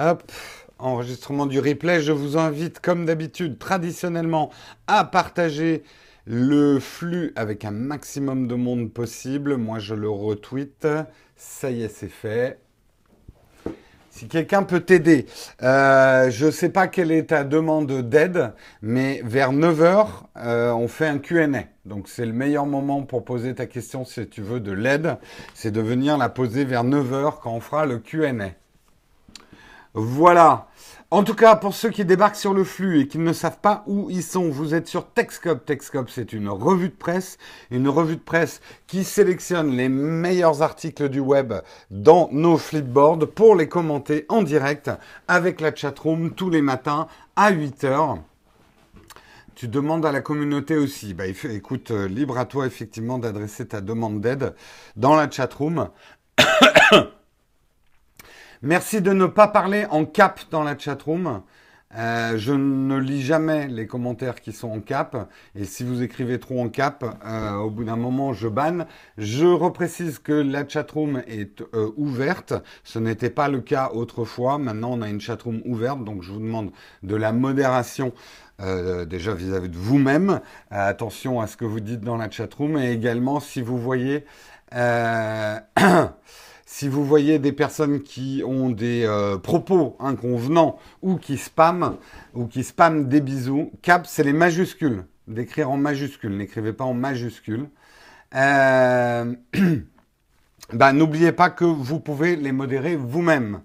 Hop, enregistrement du replay. Je vous invite, comme d'habitude, traditionnellement, à partager le flux avec un maximum de monde possible. Moi, je le retweet. Ça y est, c'est fait. Si quelqu'un peut t'aider, euh, je ne sais pas quelle est ta demande d'aide, mais vers 9h, euh, on fait un QA. Donc c'est le meilleur moment pour poser ta question si tu veux de l'aide, c'est de venir la poser vers 9h quand on fera le QA. Voilà. En tout cas, pour ceux qui débarquent sur le flux et qui ne savent pas où ils sont, vous êtes sur Texcop. Texcop, c'est une revue de presse, une revue de presse qui sélectionne les meilleurs articles du web dans nos flipboards pour les commenter en direct avec la chatroom tous les matins à 8 heures. Tu demandes à la communauté aussi. Bah, écoute, euh, libre à toi effectivement d'adresser ta demande d'aide dans la chatroom. Merci de ne pas parler en cap dans la chatroom. Euh, je ne lis jamais les commentaires qui sont en cap. Et si vous écrivez trop en cap, euh, au bout d'un moment, je banne. Je reprécise que la chatroom est euh, ouverte. Ce n'était pas le cas autrefois. Maintenant, on a une chatroom ouverte. Donc, je vous demande de la modération déjà vis-à-vis de vous-même. attention à ce que vous dites dans la chatroom. Et également, si vous voyez... Si vous voyez des personnes qui ont des euh, propos inconvenants ou qui spamment ou qui spamment des bisous, cap, c'est les majuscules. D'écrire en majuscules. N'écrivez pas en majuscules. Euh, ben, N'oubliez pas que vous pouvez les modérer vous-même.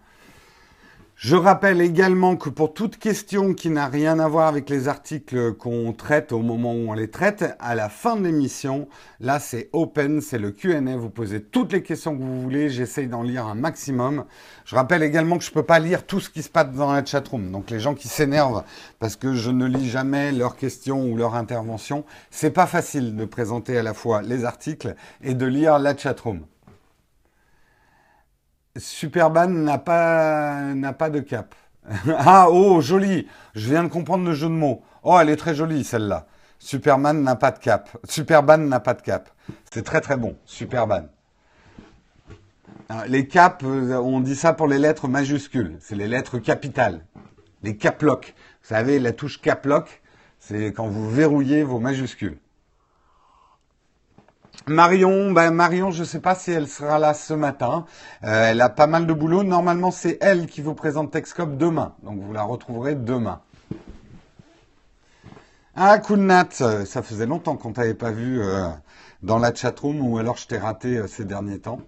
Je rappelle également que pour toute question qui n'a rien à voir avec les articles qu'on traite au moment où on les traite, à la fin de l'émission, là c'est open, c'est le Q&A, vous posez toutes les questions que vous voulez, j'essaye d'en lire un maximum. Je rappelle également que je ne peux pas lire tout ce qui se passe dans la chatroom, donc les gens qui s'énervent parce que je ne lis jamais leurs questions ou leurs interventions, c'est pas facile de présenter à la fois les articles et de lire la chatroom. Superban n'a pas, n'a pas de cap. ah, oh, joli. Je viens de comprendre le jeu de mots. Oh, elle est très jolie, celle-là. Superman n'a pas de cap. Superban n'a pas de cap. C'est très très bon. Superban. Les caps, euh, on dit ça pour les lettres majuscules. C'est les lettres capitales. Les cap. Vous savez, la touche cap c'est quand vous verrouillez vos majuscules. Marion, ben Marion, je ne sais pas si elle sera là ce matin. Euh, elle a pas mal de boulot. Normalement, c'est elle qui vous présente Texcop demain. Donc, vous la retrouverez demain. Ah, cool Nat, ça faisait longtemps qu'on t'avait pas vu euh, dans la chatroom ou alors je t'ai raté euh, ces derniers temps.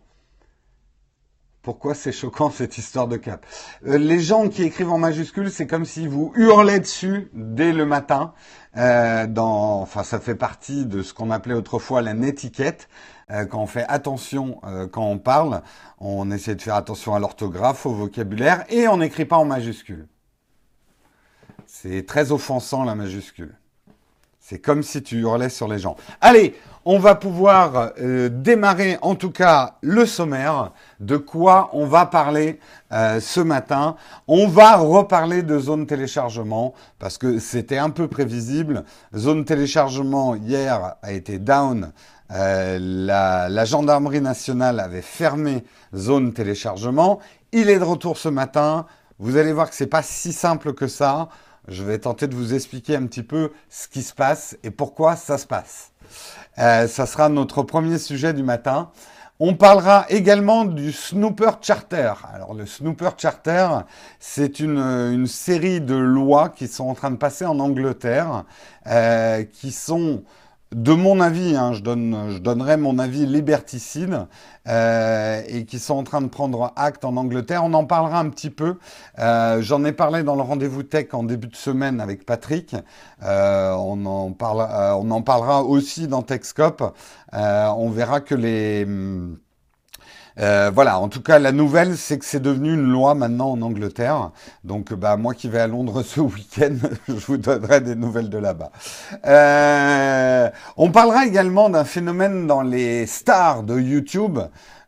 Pourquoi c'est choquant cette histoire de cap? Les gens qui écrivent en majuscule, c'est comme si vous hurlaient dessus dès le matin. Euh, dans, enfin, ça fait partie de ce qu'on appelait autrefois la netiquette. Euh, quand on fait attention euh, quand on parle, on essaie de faire attention à l'orthographe, au vocabulaire, et on n'écrit pas en majuscule. C'est très offensant la majuscule. C'est comme si tu hurlais sur les gens. Allez, on va pouvoir euh, démarrer en tout cas le sommaire de quoi on va parler euh, ce matin. On va reparler de zone téléchargement parce que c'était un peu prévisible. Zone téléchargement hier a été down. Euh, la, la gendarmerie nationale avait fermé zone téléchargement. Il est de retour ce matin. Vous allez voir que c'est pas si simple que ça. Je vais tenter de vous expliquer un petit peu ce qui se passe et pourquoi ça se passe. Euh, ça sera notre premier sujet du matin. On parlera également du Snooper Charter. Alors le Snooper Charter, c'est une, une, série de lois qui sont en train de passer en Angleterre, euh, qui sont de mon avis, hein, je, donne, je donnerai mon avis liberticide, euh, et qui sont en train de prendre acte en Angleterre. On en parlera un petit peu. Euh, J'en ai parlé dans le rendez-vous tech en début de semaine avec Patrick. Euh, on, en parle, euh, on en parlera aussi dans Techscope. On verra que les... Hum, euh, voilà, en tout cas, la nouvelle, c'est que c'est devenu une loi maintenant en Angleterre. Donc, bah, moi qui vais à Londres ce week-end, je vous donnerai des nouvelles de là-bas. Euh, on parlera également d'un phénomène dans les stars de YouTube.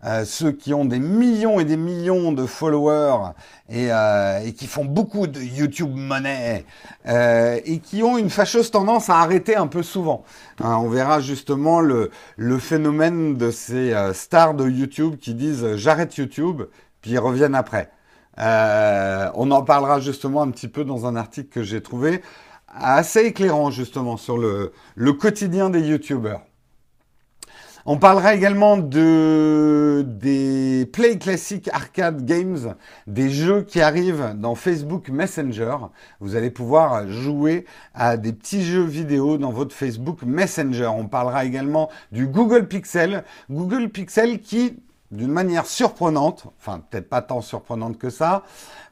Euh, ceux qui ont des millions et des millions de followers et, euh, et qui font beaucoup de YouTube money euh, et qui ont une fâcheuse tendance à arrêter un peu souvent. Hein, on verra justement le, le phénomène de ces stars de YouTube qui disent j'arrête YouTube puis ils reviennent après. Euh, on en parlera justement un petit peu dans un article que j'ai trouvé assez éclairant justement sur le, le quotidien des youtubeurs. On parlera également de, des Play Classic Arcade Games, des jeux qui arrivent dans Facebook Messenger. Vous allez pouvoir jouer à des petits jeux vidéo dans votre Facebook Messenger. On parlera également du Google Pixel. Google Pixel qui, d'une manière surprenante, enfin peut-être pas tant surprenante que ça,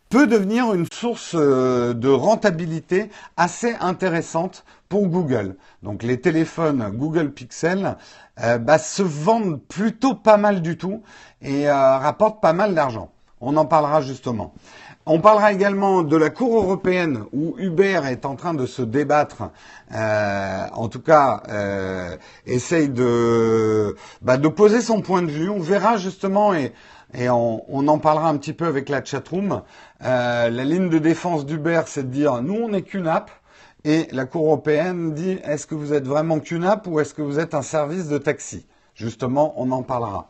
peut devenir une source euh, de rentabilité assez intéressante pour Google. Donc les téléphones Google Pixel euh, bah, se vendent plutôt pas mal du tout et euh, rapportent pas mal d'argent. On en parlera justement. On parlera également de la Cour européenne où Uber est en train de se débattre, euh, en tout cas euh, essaye de, bah, poser son point de vue. On verra justement et, et on, on en parlera un petit peu avec la chatroom. Euh, la ligne de défense d'Uber, c'est de dire nous on n'est qu'une app. Et la Cour européenne dit est-ce que vous êtes vraiment qu'une app ou est-ce que vous êtes un service de taxi? Justement, on en parlera.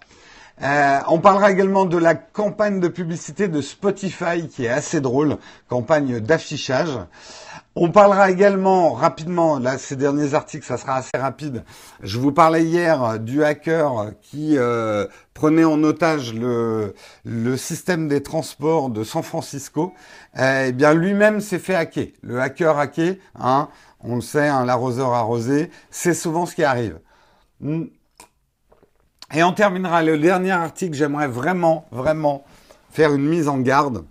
Euh, on parlera également de la campagne de publicité de Spotify qui est assez drôle, campagne d'affichage. On parlera également rapidement, là ces derniers articles, ça sera assez rapide. Je vous parlais hier du hacker qui euh, prenait en otage le, système des transports de San Francisco. Eh bien lui-même s'est fait hacker. Le hacker hacké, hein, on le sait, hein, l'arroseur arrosé, c'est souvent ce qui arrive. Et on terminera le dernier article, j'aimerais vraiment, vraiment faire une mise en garde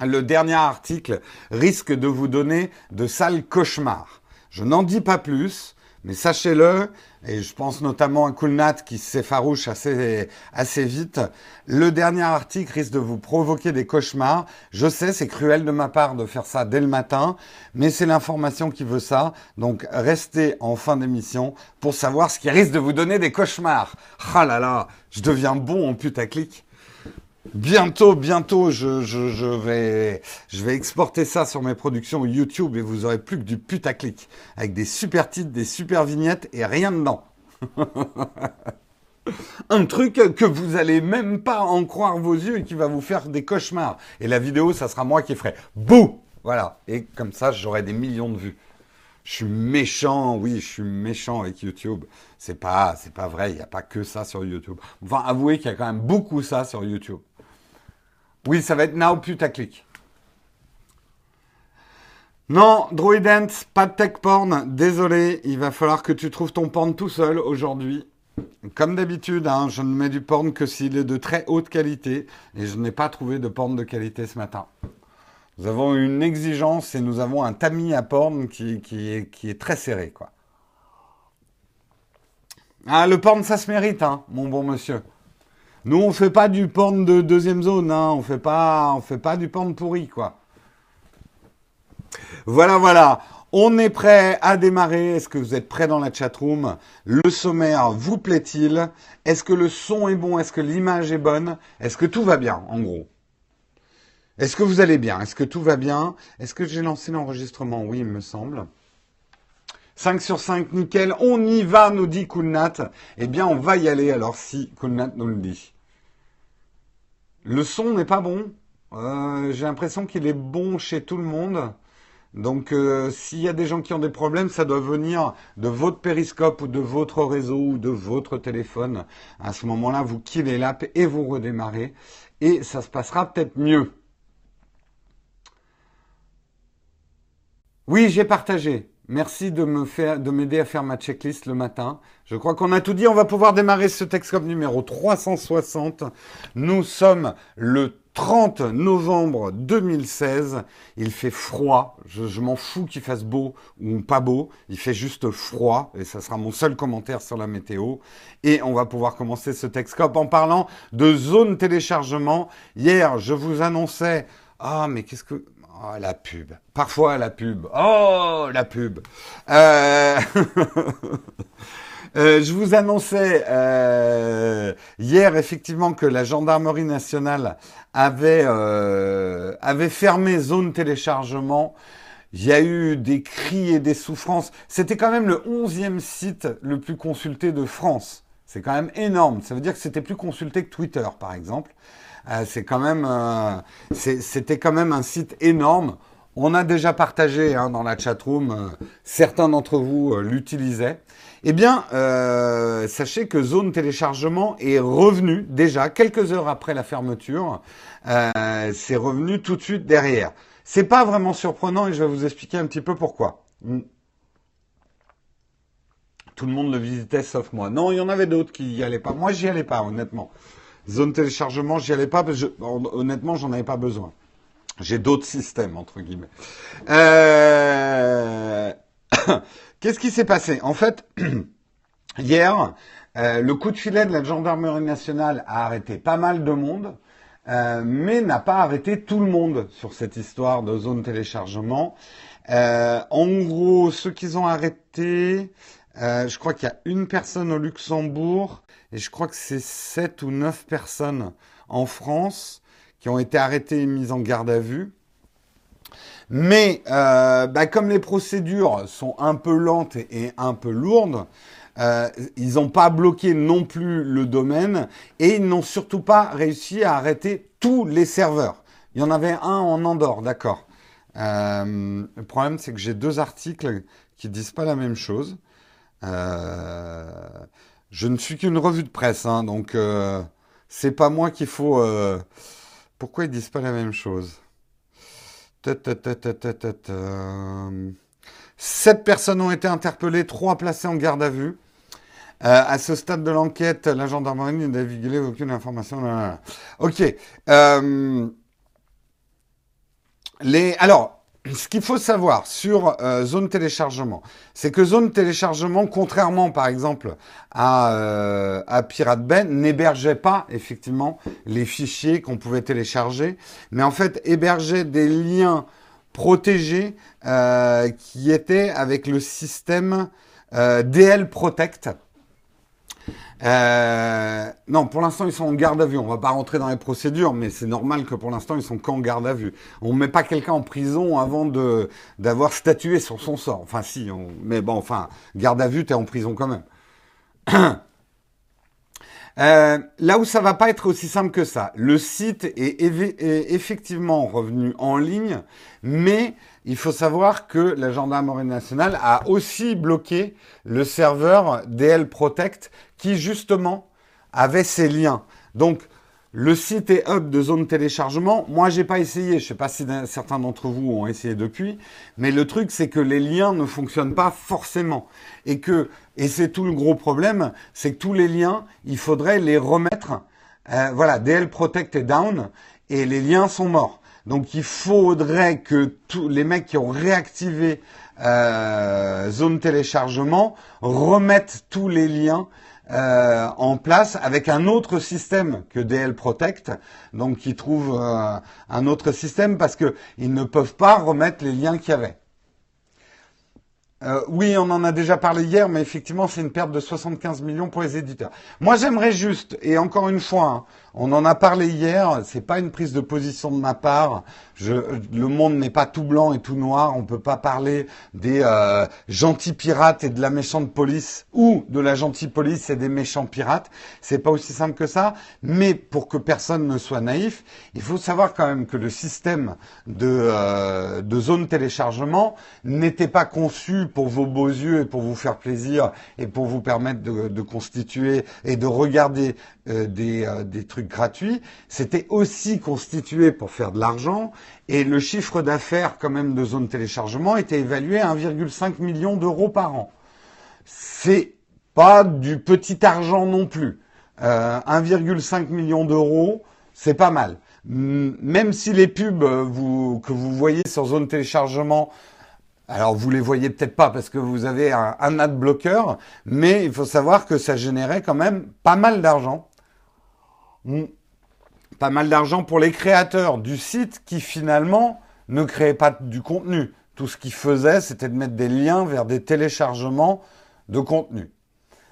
le dernier article risque de vous donner de sales cauchemars. Je n'en dis pas plus, mais sachez-le, et je pense notamment à Coolnat qui s'effarouche assez, assez vite, le dernier article risque de vous provoquer des cauchemars. Je sais, c'est cruel de ma part de faire ça dès le matin, mais c'est l'information qui veut ça. Donc restez en fin d'émission pour savoir ce qui risque de vous donner des cauchemars. Ah là là, je deviens bon en putaclic. Bientôt, bientôt, je, vais, vais exporter ça sur mes productions YouTube et vous aurez plus que du putaclic avec des super titres, des super vignettes et rien dedans. Un truc que vous allez même pas en croire vos yeux et qui va vous faire des cauchemars. Et la vidéo, ça sera moi qui ferai bouh Voilà. Et comme ça, j'aurai des millions de vues. Je suis méchant, oui, je suis méchant avec YouTube. C'est pas, c'est pas vrai, il n'y a pas que ça sur YouTube. Enfin, avouez qu'il y a quand même beaucoup ça sur YouTube. Oui, ça va être now putaclic. Non, Druident, pas de tech porn. Désolé, il va falloir que tu trouves ton porn tout seul aujourd'hui. Comme d'habitude, hein, je ne mets du porn que s'il est de très haute qualité. Et je n'ai pas trouvé de porn de qualité ce matin. Nous avons une exigence et nous avons un tamis à porn qui, est, très serré. Ah, le porn, ça se mérite, hein, mon bon monsieur. Nous, on fait pas du porn de deuxième zone, hein. on fait pas, fait pas du porn pourri, quoi. Voilà, voilà. On est prêt à démarrer. Est-ce que vous êtes prêts dans la chatroom? Le sommaire vous plaît-il? Est-ce que le son est bon? Est-ce que l'image est bonne? Est-ce que tout va bien, en gros? Est-ce que vous allez bien? Est-ce que tout va bien? Est-ce que j'ai lancé l'enregistrement? Oui, il me semble. 5 sur 5, nickel. On y va, nous dit Coolnat. Eh bien, on va y aller alors si Coolnat nous le dit. Le son n'est pas bon. Euh, j'ai l'impression qu'il est bon chez tout le monde. Donc euh, s'il y a des gens qui ont des problèmes, ça doit venir de votre périscope ou de votre réseau ou de votre téléphone. À ce moment-là, vous killez l'app et vous redémarrez. Et ça se passera peut-être mieux. Oui, j'ai partagé. Merci de me faire, de m'aider à faire ma checklist le matin. Je crois qu'on a tout dit. On va pouvoir démarrer ce Texcom numéro 360. Nous sommes le 30 novembre 2016. Il fait froid. Je, m'en fous qu'il fasse beau ou pas beau. Il fait juste froid. Et ça sera mon seul commentaire sur la météo. Et on va pouvoir commencer ce Texcop en parlant de zone téléchargement. Hier, je vous annonçais, ah, mais qu'est-ce que, Oh, la pub. Parfois, la pub. Oh, la pub. Euh... euh, je vous annonçais euh, hier effectivement que la gendarmerie nationale avait, avait fermé zone téléchargement. Il y a eu des cris et des souffrances. C'était quand même le onzième site le plus consulté de France. C'est quand même énorme. Ça veut dire que c'était plus consulté que Twitter, par exemple. Euh, euh, c'était quand même un site énorme. On a déjà partagé hein, dans la chatroom, room. certains d'entre vous l'utilisaient. Eh bien, sachez que Zone Téléchargement est revenu déjà quelques heures après la fermeture. c'est revenu tout de suite derrière. C'est pas vraiment surprenant et je vais vous expliquer un petit peu pourquoi. Hmm. Tout le monde le visitait sauf moi. Non, il y en avait d'autres qui y allaient pas. Moi, j'y allais pas, honnêtement. Zone téléchargement, j'y allais pas parce que honnêtement, j'en avais pas besoin. J'ai d'autres systèmes entre guillemets. Euh, qu'est-ce qui s'est passé? En fait, hier, euh, le coup de filet de la gendarmerie nationale a arrêté pas mal de monde, euh, mais n'a pas arrêté tout le monde sur cette histoire de zone téléchargement. en gros, ceux qu'ils ont arrêté, je crois qu'il y a une personne au Luxembourg et je crois que c'est 7 ou 9 personnes en France qui ont été arrêtées et mises en garde à vue. Mais euh, bah, comme les procédures sont un peu lentes et, un peu lourdes, euh, ils n'ont pas bloqué non plus le domaine et ils n'ont surtout pas réussi à arrêter tous les serveurs. Il y en avait un en Andorre, d'accord. Euh, le problème, c'est que j'ai deux articles qui disent pas la même chose. Euh, je ne suis qu'une revue de presse, hein, donc euh, c'est pas moi qu'il faut. Euh, pourquoi ils disent pas la même chose? Sept personnes ont été interpellées, trois placées en garde à vue. Euh, à ce stade de l'enquête, la gendarmerie n'a divulgué aucune information. Ok. les, alors, ce qu'il faut savoir sur euh, zone téléchargement, c'est que zone téléchargement, contrairement par exemple à, euh, à Pirate Bay, n'hébergeait pas effectivement les fichiers qu'on pouvait télécharger, mais en fait hébergeait des liens protégés euh, qui étaient avec le système DL Protect. Euh, non, pour l'instant, ils sont en garde à vue. On va pas rentrer dans les procédures, mais c'est normal que pour l'instant, ils sont qu'en garde à vue. On met pas quelqu'un en prison avant d'avoir statué sur son sort. Enfin, si, on... mais bon, enfin, garde à vue, tu es en prison quand même. Euh, là où ça va pas être aussi simple que ça, le site est, effectivement revenu en ligne, mais il faut savoir que la gendarmerie nationale a aussi bloqué le serveur DL Protect qui justement avait ces liens. Donc le site est up de zone téléchargement. Moi, j'ai pas essayé. Je sais pas si certains d'entre vous ont essayé depuis, mais le truc c'est que les liens ne fonctionnent pas forcément et que et c'est tout le gros problème, c'est que tous les liens, il faudrait les remettre. Euh, voilà, DL Protect est down et les liens sont morts. Donc il faudrait que tous les mecs qui ont réactivé euh, zone téléchargement remettent tous les liens euh, en place avec un autre système que DL Protect, donc ils trouvent euh, un autre système parce qu'ils ne peuvent pas remettre les liens qu'il y avait. Euh, oui, on en a déjà parlé hier, mais effectivement, c'est une perte de 75 millions pour les éditeurs. Moi, j'aimerais juste, et encore une fois, hein, on en a parlé hier, c'est pas une prise de position de ma part. Je, le monde n'est pas tout blanc et tout noir. On peut pas parler des euh, gentils pirates et de la méchante police ou de la gentille police et des méchants pirates. C'est pas aussi simple que ça. Mais pour que personne ne soit naïf, il faut savoir quand même que le système de, euh, de zone téléchargement n'était pas conçu pour vos beaux yeux et pour vous faire plaisir et pour vous permettre de, de constituer et de regarder euh, des, euh, des trucs gratuits, c'était aussi constitué pour faire de l'argent et le chiffre d'affaires quand même de zone téléchargement était évalué à 1,5 million d'euros par an. C'est pas du petit argent non plus. Euh, 1,5 million d'euros, c'est pas mal. Même si les pubs vous, que vous voyez sur zone téléchargement alors vous les voyez peut-être pas parce que vous avez un, un ad blocker, mais il faut savoir que ça générait quand même pas mal d'argent. Pas mal d'argent pour les créateurs du site qui finalement ne créaient pas du contenu. Tout ce qu'ils faisaient, c'était de mettre des liens vers des téléchargements de contenu.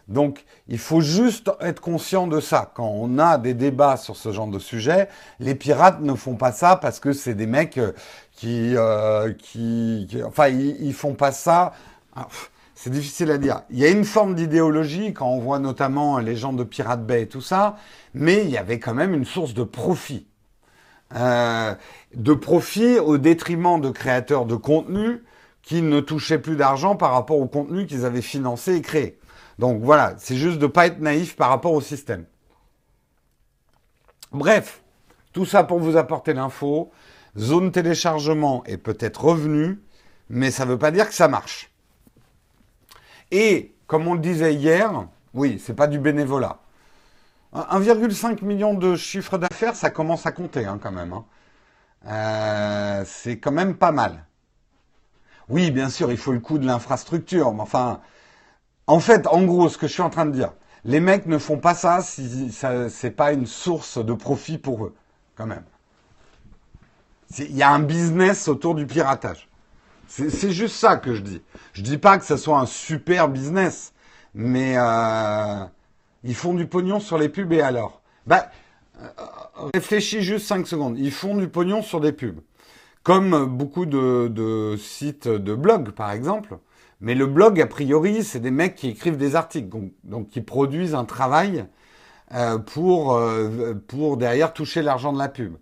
Donc, il faut juste être conscient de ça. Quand on a des débats sur ce genre de sujet, les pirates ne font pas ça parce que c'est des mecs euh, qui, euh, qui, enfin, ils, font pas ça. C'est difficile à dire. Il y a une forme d'idéologie quand on voit notamment les gens de Pirate Bay et tout ça, mais il y avait quand même une source de profit. Euh, de profit au détriment de créateurs de contenu qui ne touchaient plus d'argent par rapport au contenu qu'ils avaient financé et créé. Donc voilà, c'est juste de ne pas être naïf par rapport au système. Bref, tout ça pour vous apporter l'info. Zone téléchargement est peut-être revenu, mais ça ne veut pas dire que ça marche. Et, comme on le disait hier, oui, c'est pas du bénévolat. 1,5 million de chiffre d'affaires, ça commence à compter hein, quand même. Hein. Euh, c'est quand même pas mal. Oui, bien sûr, il faut le coût de l'infrastructure, mais enfin, en fait, en gros, ce que je suis en train de dire, les mecs ne font pas ça si ça, c'est pas une source de profit pour eux, quand même. Il y a un business autour du piratage. C'est juste ça que je dis. Je dis pas que ce soit un super business, mais euh, ils font du pognon sur les pubs et alors? Bah, euh, réfléchis juste 5 secondes. Ils font du pognon sur des pubs. Comme beaucoup de, sites de blog, par exemple. Mais le blog, a priori, c'est des mecs qui écrivent des articles, donc, qui produisent un travail euh, pour, euh, pour derrière toucher l'argent de la pub.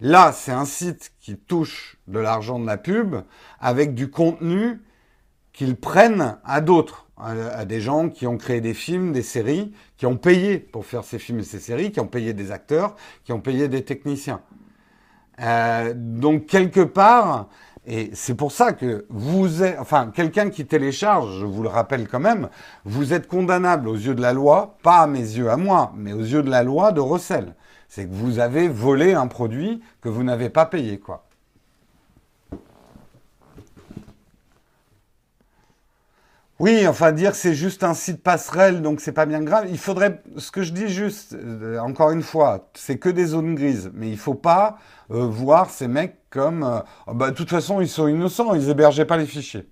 Là, c'est un site qui touche de l'argent de la pub avec du contenu qu'ils prennent à d'autres, à, des gens qui ont créé des films, des séries, qui ont payé pour faire ces films et ces séries, qui ont payé des acteurs, qui ont payé des techniciens. Euh, donc quelque part, et c'est pour ça que vous êtes, enfin, quelqu'un qui télécharge, je vous le rappelle quand même, vous êtes condamnable aux yeux de la loi, pas à mes yeux à moi, mais aux yeux de la loi de recel c'est que vous avez volé un produit que vous n'avez pas payé, quoi. Oui, enfin dire c'est juste un site passerelle, donc c'est pas bien grave. Il faudrait, ce que je dis juste, euh, encore une fois, c'est que des zones grises, mais il faut pas euh, voir ces mecs comme, euh, oh, bah, de toute façon ils sont innocents, ils hébergeaient pas les fichiers.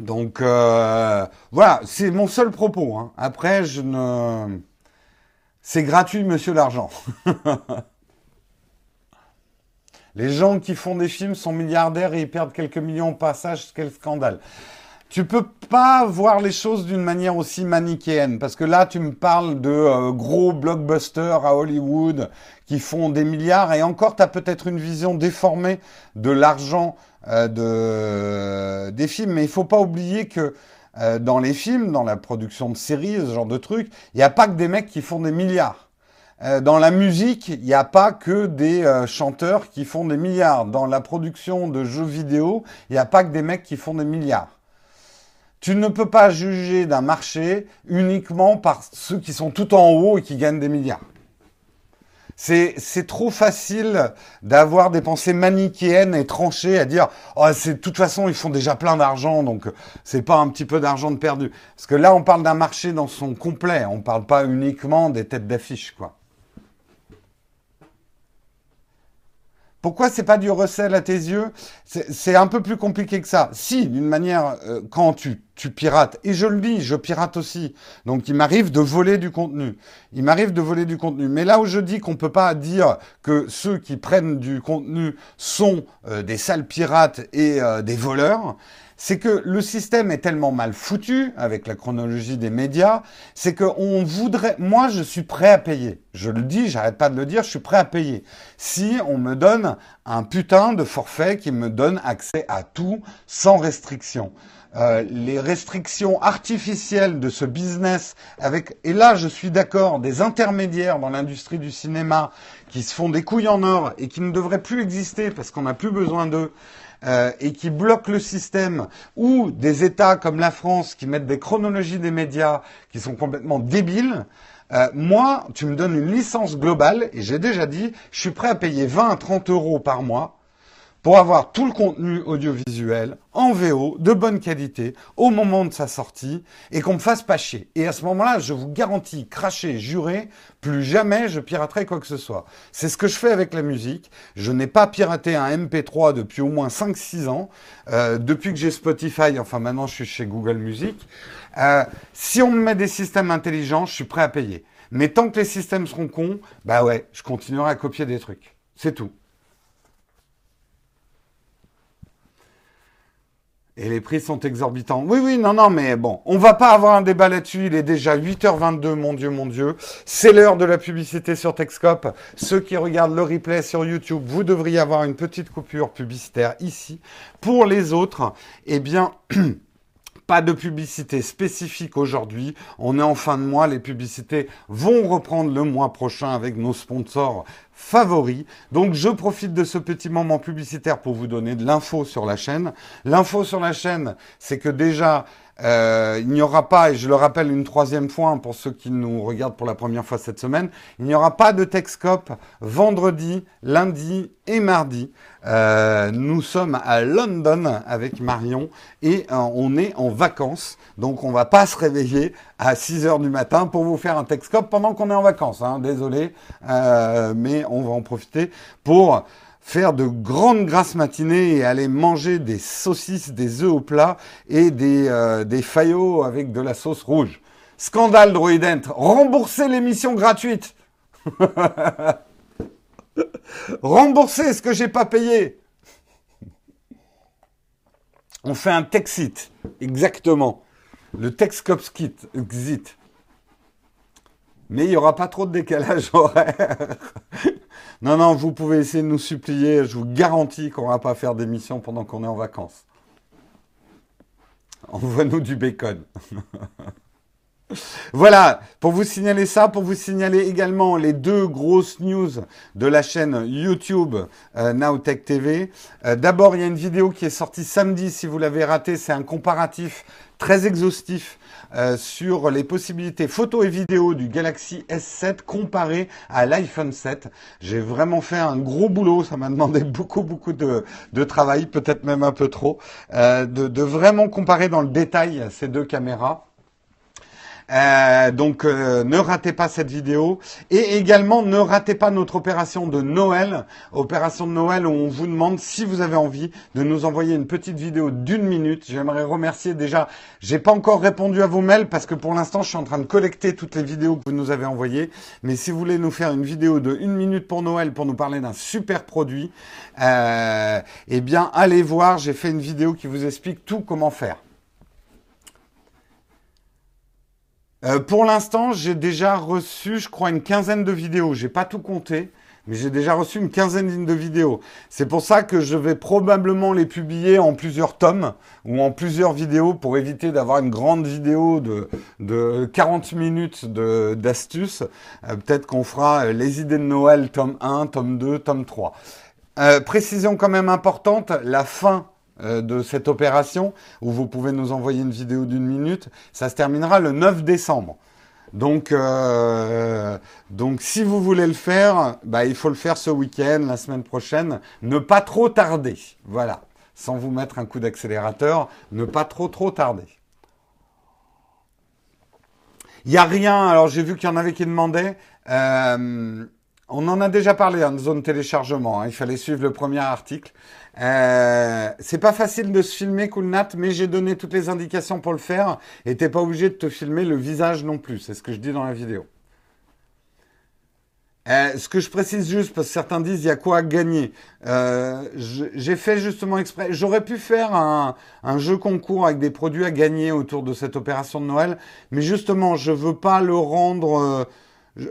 Donc voilà, c'est mon seul propos. Hein. Après, je ne c'est gratuit, monsieur l'argent. Les gens qui font des films sont milliardaires et ils perdent quelques millions au passage, quel scandale. Tu peux pas voir les choses d'une manière aussi manichéenne, parce que là, tu me parles de euh, gros blockbusters à Hollywood qui font des milliards, et encore, tu as peut-être une vision déformée de l'argent euh, de, des films, mais il faut pas oublier que euh, dans les films, dans la production de séries, ce genre de trucs, il n'y a pas que des mecs qui font des milliards. Euh, dans la musique, il n'y a pas que des euh, chanteurs qui font des milliards. Dans la production de jeux vidéo, il n'y a pas que des mecs qui font des milliards. Tu ne peux pas juger d'un marché uniquement par ceux qui sont tout en haut et qui gagnent des milliards. C'est trop facile d'avoir des pensées manichéennes et tranchées à dire oh, c'est de toute façon ils font déjà plein d'argent donc c'est pas un petit peu d'argent de perdu parce que là on parle d'un marché dans son complet on parle pas uniquement des têtes d'affiche quoi. Pourquoi c'est pas du recel à tes yeux? C'est un peu plus compliqué que ça. Si, d'une manière, euh, quand tu, tu pirates, et je le dis, je pirate aussi, donc il m'arrive de voler du contenu. Il m'arrive de voler du contenu. Mais là où je dis qu'on peut pas dire que ceux qui prennent du contenu sont euh, des sales pirates et euh, des voleurs, c'est que le système est tellement mal foutu avec la chronologie des médias, c'est qu'on voudrait, moi je suis prêt à payer. Je le dis, j'arrête pas de le dire, je suis prêt à payer. Si on me donne un putain de forfait qui me donne accès à tout sans restriction. Euh, les restrictions artificielles de ce business avec, et là je suis d'accord, des intermédiaires dans l'industrie du cinéma qui se font des couilles en or et qui ne devraient plus exister parce qu'on n'a plus besoin d'eux, euh, et qui bloquent le système, ou des États comme la France qui mettent des chronologies des médias qui sont complètement débiles, euh, moi, tu me donnes une licence globale, et j'ai déjà dit, je suis prêt à payer 20 à 30 euros par mois pour avoir tout le contenu audiovisuel en VO de bonne qualité au moment de sa sortie et qu'on me fasse pas chier. Et à ce moment-là, je vous garantis, cracher, jurer, plus jamais je piraterai quoi que ce soit. C'est ce que je fais avec la musique. Je n'ai pas piraté un MP3 depuis au moins 5-6 ans. Euh, depuis que j'ai Spotify, enfin maintenant je suis chez Google Music. Euh, si on me met des systèmes intelligents, je suis prêt à payer. Mais tant que les systèmes seront cons, bah ouais, je continuerai à copier des trucs. C'est tout. Et les prix sont exorbitants. Oui, oui, non, non, mais bon, on va pas avoir un débat là-dessus. Il est déjà 8h22, mon Dieu, mon Dieu. C'est l'heure de la publicité sur Texcope. Ceux qui regardent le replay sur YouTube, vous devriez avoir une petite coupure publicitaire ici. Pour les autres, eh bien... Pas de publicité spécifique aujourd'hui. On est en fin de mois. Les publicités vont reprendre le mois prochain avec nos sponsors favoris. Donc je profite de ce petit moment publicitaire pour vous donner de l'info sur la chaîne. L'info sur la chaîne, c'est que déjà, euh, il n'y aura pas, et je le rappelle une troisième fois pour ceux qui nous regardent pour la première fois cette semaine, il n'y aura pas de Texcop vendredi, lundi et mardi. Euh, nous sommes à London avec Marion et euh, on est en vacances. Donc on va pas se réveiller à 6 heures du matin pour vous faire un Texcop pendant qu'on est en vacances. Hein. Désolé, mais on va en profiter pour faire de grandes grasses matinées et aller manger des saucisses, des œufs au plat et des, euh, des faillots avec de la sauce rouge. Scandale Droident, remboursez l'émission gratuite. remboursez ce que j'ai pas payé. On fait un Texit, exactement. Le Texcops Kit, exit. Mais il n'y aura pas trop de décalage horaire. non, non, vous pouvez essayer de nous supplier. Je vous garantis qu'on ne va pas faire d'émission pendant qu'on est en vacances. Envoie-nous du bacon. Voilà, pour vous signaler ça, pour vous signaler également les deux grosses news de la chaîne YouTube euh, Nowtech TV. Euh, d'abord, il y a une vidéo qui est sortie samedi, si vous l'avez raté, c'est un comparatif très exhaustif euh, sur les possibilités photo et vidéo du Galaxy S7 comparé à l'iPhone 7. J'ai vraiment fait un gros boulot, ça m'a demandé beaucoup beaucoup de, travail, peut-être même un peu trop, de, de vraiment comparer dans le détail ces deux caméras. Euh, donc euh, ne ratez pas cette vidéo et également ne ratez pas notre opération de Noël, opération de Noël où on vous demande si vous avez envie de nous envoyer une petite vidéo d'une minute. J'aimerais remercier déjà, j'ai pas encore répondu à vos mails parce que pour l'instant je suis en train de collecter toutes les vidéos que vous nous avez envoyées. Mais si vous voulez nous faire une vidéo de une minute pour Noël pour nous parler d'un super produit, euh, eh bien allez voir, j'ai fait une vidéo qui vous explique tout comment faire. Euh, pour l'instant, j'ai déjà reçu, je crois, une quinzaine de vidéos. J'ai pas tout compté, mais j'ai déjà reçu une quinzaine de vidéos. C'est pour ça que je vais probablement les publier en plusieurs tomes ou en plusieurs vidéos pour éviter d'avoir une grande vidéo de, de 40 minutes d'astuces. Euh, peut-être qu'on fera euh, les idées de Noël, tome 1, tome 2, tome 3. précision quand même importante, la fin de cette opération, où vous pouvez nous envoyer une vidéo d'une minute, ça se terminera le 9 décembre. Donc, euh, donc si vous voulez le faire, bah, il faut le faire ce week-end, la semaine prochaine. Ne pas trop tarder. Voilà. Sans vous mettre un coup d'accélérateur, ne pas trop trop tarder. Il n'y a rien. Alors j'ai vu qu'il y en avait qui demandaient. Euh, on en a déjà parlé en zone téléchargement. Hein. Il fallait suivre le premier article. Euh, c'est pas facile de se filmer, Coolnat, mais j'ai donné toutes les indications pour le faire. Et t'es pas obligé de te filmer le visage non plus. C'est ce que je dis dans la vidéo. Euh, ce que je précise juste, parce que certains disent il y a quoi à gagner. Euh, j'ai fait justement exprès. J'aurais pu faire un, jeu concours avec des produits à gagner autour de cette opération de Noël, mais justement, je veux pas le rendre je,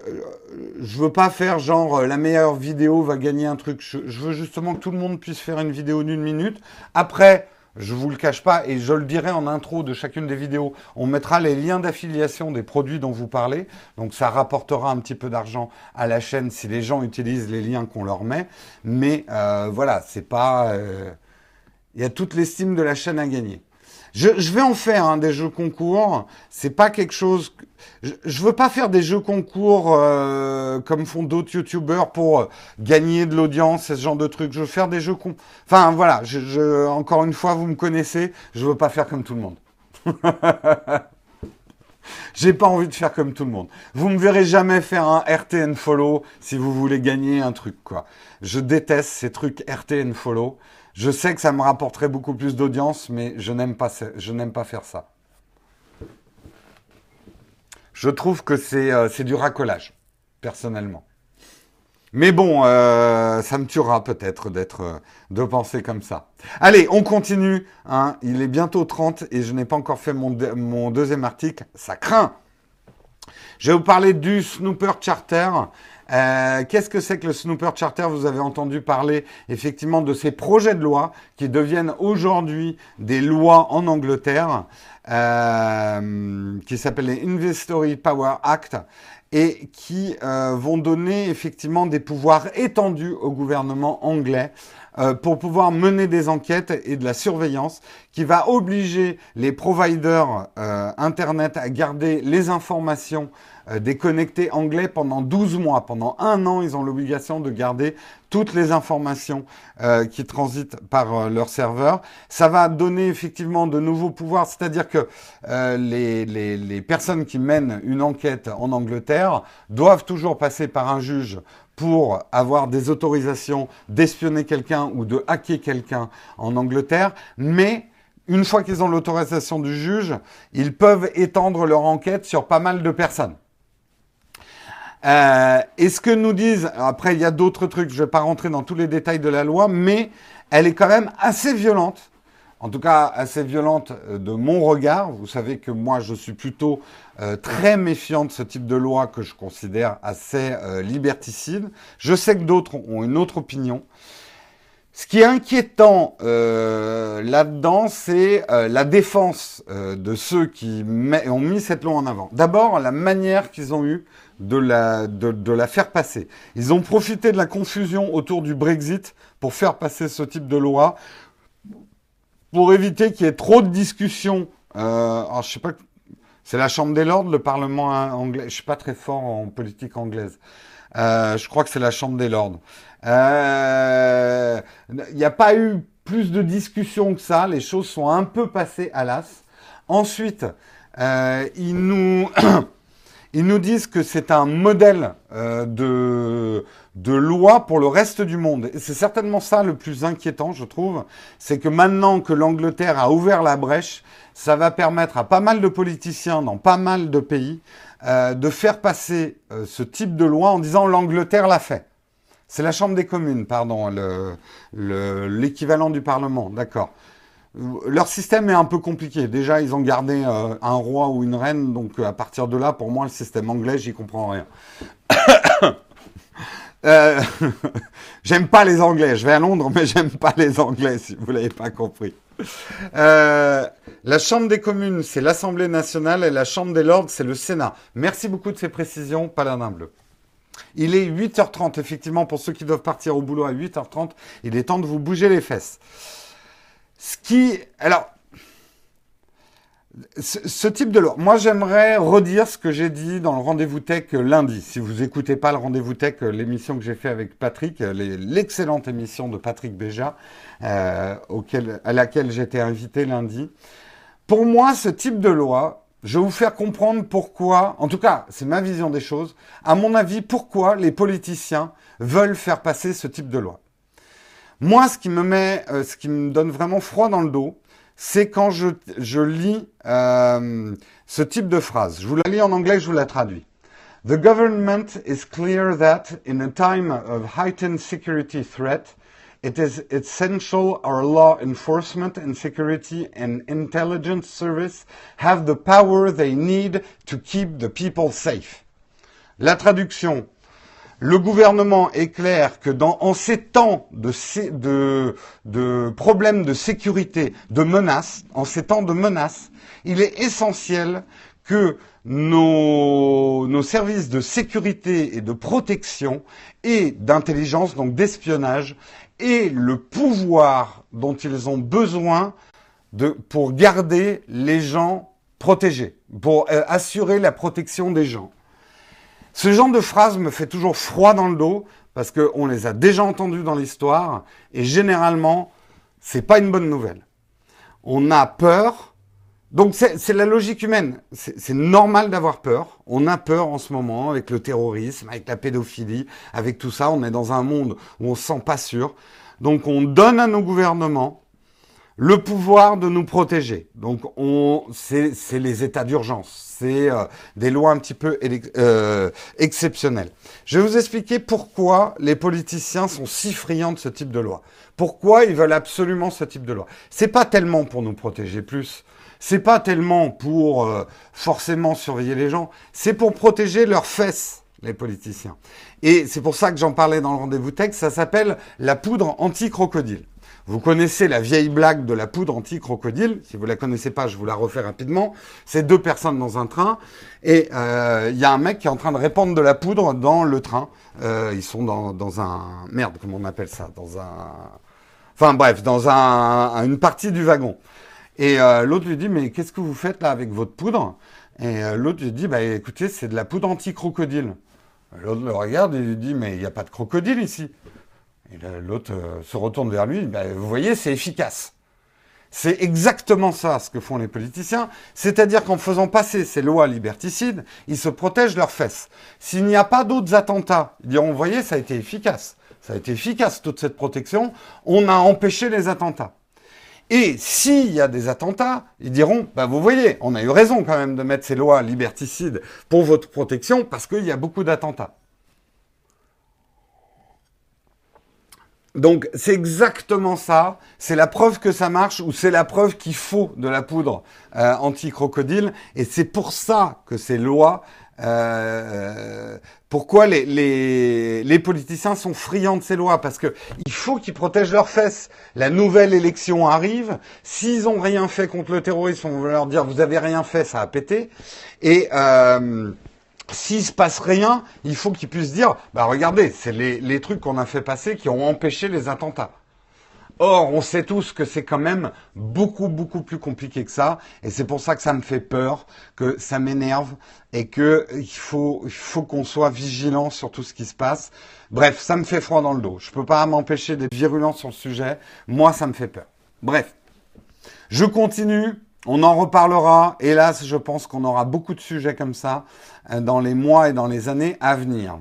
je veux pas faire genre euh, la meilleure vidéo va gagner un truc. Je, veux justement que tout le monde puisse faire une vidéo d'une minute. Après, je vous le cache pas et je le dirai en intro de chacune des vidéos. On mettra les liens d'affiliation des produits dont vous parlez. Donc ça rapportera un petit peu d'argent à la chaîne si les gens utilisent les liens qu'on leur met. Mais euh, voilà, c'est pas. Euh, il y a toute l'estime de la chaîne à gagner. Je, vais en faire hein, des jeux concours. C'est pas quelque chose. Je, je veux pas faire des jeux concours euh, comme font d'autres youtubeurs pour gagner de l'audience, ce genre de trucs. Je veux faire des jeux con. Enfin voilà. Je, encore une fois, vous me connaissez. Je veux pas faire comme tout le monde. J'ai pas envie de faire comme tout le monde. Vous me verrez jamais faire un RTN follow si vous voulez gagner un truc quoi. Je déteste ces trucs RTN follow. Je sais que ça me rapporterait beaucoup plus d'audience, mais je n'aime pas, faire ça. Je trouve que c'est, euh, du racolage, personnellement. Mais bon, euh, ça me tuera peut-être d'être, euh, de penser comme ça. Allez, on continue. Hein. Il est bientôt 30 et je n'ai pas encore fait mon, mon deuxième article. Ça craint. Je vais vous parler du Snooper Charter. Euh, Qu'est-ce que c'est que le Snooper Charter? Vous avez entendu parler effectivement de ces projets de loi qui deviennent aujourd'hui des lois en Angleterre, euh, qui s'appellent les Investory Power Act et qui euh, vont donner effectivement des pouvoirs étendus au gouvernement anglais euh, pour pouvoir mener des enquêtes et de la surveillance qui va obliger les providers euh, Internet à garder les informations euh, des connectés anglais pendant 12 mois. Pendant un an, ils ont l'obligation de garder toutes les informations euh, qui transitent par euh, leur serveur. Ça va donner effectivement de nouveaux pouvoirs, c'est-à-dire que les, les, les personnes qui mènent une enquête en Angleterre doivent toujours passer par un juge pour avoir des autorisations d'espionner quelqu'un ou de hacker quelqu'un en Angleterre, mais une fois qu'ils ont l'autorisation du juge, ils peuvent étendre leur enquête sur pas mal de personnes. Euh, et ce que nous disent, après il y a d'autres trucs, je ne vais pas rentrer dans tous les détails de la loi, mais elle est quand même assez violente. En tout cas, assez violente euh, de mon regard. Vous savez que moi, je suis plutôt euh, très méfiant de ce type de loi que je considère assez euh, liberticide. Je sais que d'autres ont une autre opinion. Ce qui est inquiétant là-dedans, c'est la défense de ceux qui ont mis cette loi en avant. D'abord, la manière qu'ils ont eue de la, de, la faire passer. Ils ont profité de la confusion autour du Brexit pour faire passer ce type de loi, pour éviter qu'il y ait trop de discussions. alors, je sais pas, c'est la Chambre des Lords, le Parlement anglais. Je suis pas très fort en politique anglaise. je crois que c'est la Chambre des Lords. Il euh, n'y a pas eu plus de discussions que ça. Les choses sont un peu passées à. Ensuite, euh, ils nous ils nous disent que c'est un modèle euh, de loi pour le reste du monde. Et c'est certainement ça le plus inquiétant, je trouve. C'est que maintenant que l'Angleterre a ouvert la brèche, ça va permettre à pas mal de politiciens dans pas mal de pays euh, de faire passer euh, ce type de loi en disant l'Angleterre l'a fait. C'est la Chambre des communes, pardon, l'équivalent le, du Parlement, d'accord. Leur système est un peu compliqué. Déjà, ils ont gardé euh, un roi ou une reine, donc à partir de là, pour moi, le système anglais, j'y comprends rien. euh, j'aime pas les Anglais. Je vais à Londres, mais j'aime pas les Anglais, si vous l'avez pas compris. Euh, la Chambre des communes, c'est l'Assemblée nationale, et la Chambre des lords, c'est le Sénat. Merci beaucoup de ces précisions, Paladin bleu. Il est 8h30, effectivement, pour ceux qui doivent partir au boulot à 8h30, il est temps de vous bouger les fesses. Ce qui... Alors, ce, type de loi, moi j'aimerais redire ce que j'ai dit dans le rendez-vous tech lundi. Si vous écoutez pas le rendez-vous tech, l'émission que j'ai fait avec Patrick, l'excellente émission de Patrick Béja, euh, à laquelle j'étais invité lundi. Pour moi, ce type de loi, je vais vous faire comprendre pourquoi, en tout cas, c'est ma vision des choses, à mon avis, pourquoi les politiciens veulent faire passer ce type de loi. Moi, ce qui me met, euh, ce qui me donne vraiment froid dans le dos, c'est quand je, je lis euh, ce type de phrase. Je vous la lis en anglais, je vous la traduis. The government is clear that in a time of heightened security threat, It is essential our law enforcement and security and intelligence service have the power they need to keep the people safe. La traduction. Le gouvernement est clair que en ces temps de, problèmes de sécurité, de menaces, en ces temps de menaces, il est essentiel que nos, services de sécurité et de protection et d'intelligence, donc d'espionnage, et le pouvoir dont ils ont besoin pour garder les gens protégés, pour euh, assurer la protection des gens. Ce genre de phrase me fait toujours froid dans le dos parce qu'on les a déjà entendues dans l'histoire et généralement, c'est pas une bonne nouvelle. On a peur, donc c'est la logique humaine. C'est normal d'avoir peur. On a peur en ce moment avec le terrorisme, avec la pédophilie, avec tout ça. On est dans un monde où on se sent pas sûr. Donc on donne à nos gouvernements le pouvoir de nous protéger. Donc, on, c'est, les états d'urgence. C'est euh, des lois un petit peu euh, exceptionnelles. Je vais vous expliquer pourquoi les politiciens sont si friands de ce type de loi. Pourquoi ils veulent absolument ce type de loi. C'est pas tellement pour nous protéger plus. C'est pas tellement pour euh, forcément surveiller les gens. C'est pour protéger leurs fesses, les politiciens. Et c'est pour ça que j'en parlais dans le rendez-vous texte. Ça s'appelle la poudre anti-crocodile. Vous connaissez la vieille blague de la poudre anti-crocodile. Si vous la connaissez pas, je vous la refais rapidement. C'est deux personnes dans un train et euh, il y a un mec qui est en train de répandre de la poudre dans le train. Euh, ils sont dans, un merde, comment on appelle ça? Dans un, enfin bref, dans un, une partie du wagon. Et euh, l'autre lui dit mais qu'est-ce que vous faites là avec votre poudre? Et l'autre lui dit bah écoutez c'est de la poudre anti-crocodile. L'autre le regarde et lui dit mais il n'y a pas de crocodile ici. Et l'autre euh, se retourne vers lui, ben, vous voyez, c'est efficace. C'est exactement ça ce que font les politiciens, c'est-à-dire qu'en faisant passer ces lois liberticides, ils se protègent leurs fesses. S'il n'y a pas d'autres attentats, ils diront, vous voyez, ça a été efficace. Ça a été efficace, toute cette protection. On a empêché les attentats. Et s'il y a des attentats, ils diront, bah vous voyez, on a eu raison quand même de mettre ces lois liberticides pour votre protection parce qu'il y a beaucoup d'attentats. Donc c'est exactement ça. C'est la preuve que ça marche ou c'est la preuve qu'il faut de la poudre euh, anti-crocodile. Et c'est pour ça que ces lois, euh, pourquoi les, les, les, politiciens sont friands de ces lois? Parce que il faut qu'ils protègent leurs fesses. La nouvelle élection arrive. S'ils ont rien fait contre le terrorisme, on va leur dire vous avez rien fait, ça a pété. Et euh, s'il se passe rien, il faut qu'ils puissent dire, bah regardez, c'est les, trucs qu'on a fait passer qui ont empêché les attentats. Or, on sait tous que c'est quand même beaucoup, beaucoup plus compliqué que ça. Et c'est pour ça que ça me fait peur, que ça m'énerve et que il faut, qu'on soit vigilant sur tout ce qui se passe. Bref, ça me fait froid dans le dos. Je peux pas m'empêcher d'être virulent sur le sujet. Moi, ça me fait peur. Bref. Je continue. On en reparlera. Hélas, je pense qu'on aura beaucoup de sujets comme ça euh, dans les mois et dans les années à venir.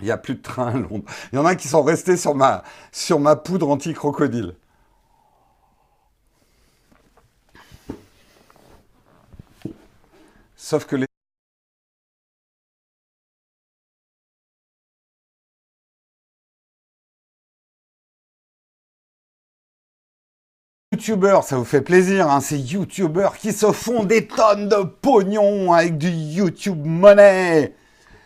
Il n'y a plus de train à. Il y en a qui sont restés sur ma, sur ma poudre anti-crocodile. Sauf que les youtubeurs, ça vous fait plaisir, hein, ces youtubeurs qui se font des tonnes de pognon avec du YouTube money.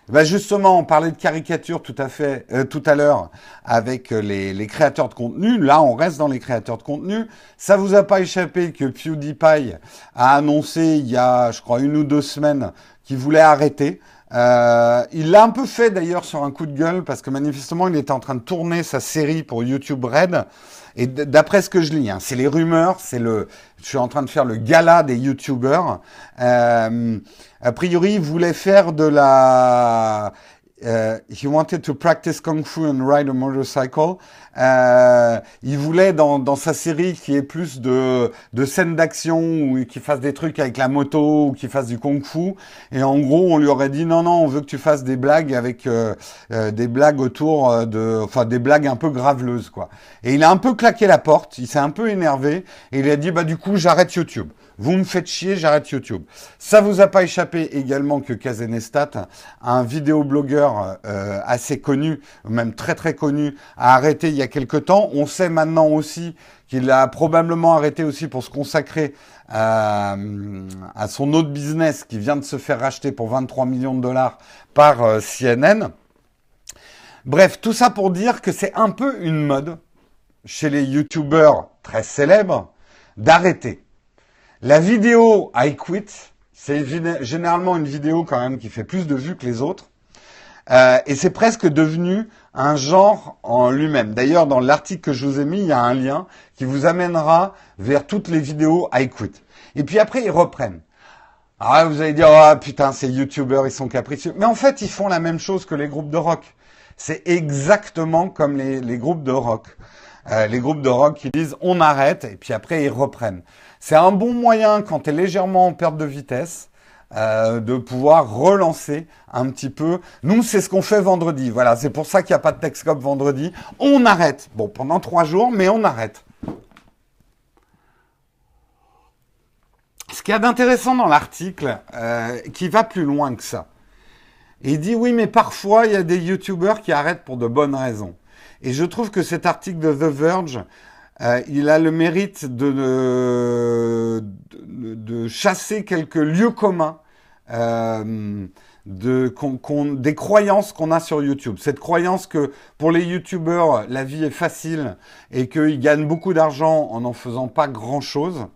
Ben justement, on parlait de caricature tout à fait euh, tout à l'heure avec euh, les, les, créateurs de contenu. Là, on reste dans les créateurs de contenu. Ça vous a pas échappé que PewDiePie a annoncé il y a, je crois, une ou deux semaines qu'il voulait arrêter. Euh, il l'a un peu fait d'ailleurs sur un coup de gueule parce que manifestement il était en train de tourner sa série pour YouTube Red. Et d'après ce que je lis, hein, c'est les rumeurs, c'est le, je suis en train de faire le gala des YouTubers. Euh, a priori, il voulait faire de la, Uh, he wanted to practice kung fu and ride a motorcycle. Uh, il voulait dans, dans sa série qu'il y ait plus de, de scènes d'action ou qu'il fasse des trucs avec la moto ou qu'il fasse du kung fu. Et en gros, on lui aurait dit non non, on veut que tu fasses des blagues avec euh, euh, des blagues autour de, enfin des blagues un peu graveleuses quoi. Et il a un peu claqué la porte, il s'est un peu énervé et il a dit bah du coup j'arrête YouTube. Vous me faites chier, j'arrête YouTube. Ça vous a pas échappé également que Kazenestat, un vidéoblogueur euh, assez connu, même très très connu, a arrêté il y a quelque temps. On sait maintenant aussi qu'il a probablement arrêté aussi pour se consacrer à, à, son autre business qui vient de se faire racheter pour 23 millions de dollars par euh, CNN. Bref, tout ça pour dire que c'est un peu une mode chez les youtubeurs très célèbres d'arrêter. La vidéo I Quit, c'est généralement une vidéo quand même qui fait plus de vues que les autres. Euh, et c'est presque devenu un genre en lui-même. D'ailleurs, dans l'article que je vous ai mis, il y a un lien qui vous amènera vers toutes les vidéos I Quit. Et puis après, ils reprennent. Ah, vous allez dire, ah putain, ces youtubeurs, ils sont capricieux. Mais en fait, ils font la même chose que les groupes de rock. C'est exactement comme les, groupes de rock. Euh, les groupes de rock qui disent on arrête et puis après ils reprennent. C'est un bon moyen quand tu es légèrement en perte de vitesse. Euh, de pouvoir relancer un petit peu. Nous, c'est ce qu'on fait vendredi. Voilà, c'est pour ça qu'il n'y a pas de Texcop vendredi. On arrête. Bon, pendant trois jours, mais on arrête. qu'il y a d'intéressant dans l'article, euh, qui va plus loin que ça. il dit oui, mais parfois il y a des youtubeurs qui arrêtent pour de bonnes raisons. Et je trouve que cet article de The Verge, euh, il a le mérite de, de chasser quelques lieux communs euh, de, des croyances qu'on a sur YouTube. Cette croyance que pour les YouTubeurs, la vie est facile et qu'ils gagnent beaucoup d'argent en n'en faisant pas grand-chose.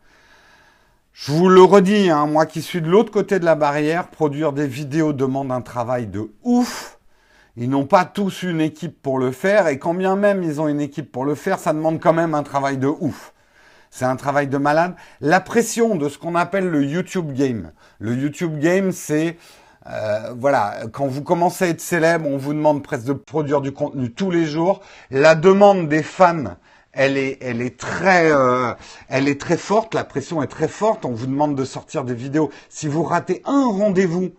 Je vous le redis, hein, moi qui suis de l'autre côté de la barrière, produire des vidéos demande un travail de ouf. Ils n'ont pas tous une équipe pour le faire, et quand bien même ils ont une équipe pour le faire, ça demande quand même un travail de ouf. C'est un travail de malade. La pression de ce qu'on appelle le YouTube game. Le YouTube game, c'est euh, voilà, quand vous commencez à être célèbre, on vous demande presque de produire du contenu tous les jours. La demande des fans, elle est, elle est très, euh, elle est très forte. La pression est très forte. On vous demande de sortir des vidéos. Si vous ratez un rendez-vous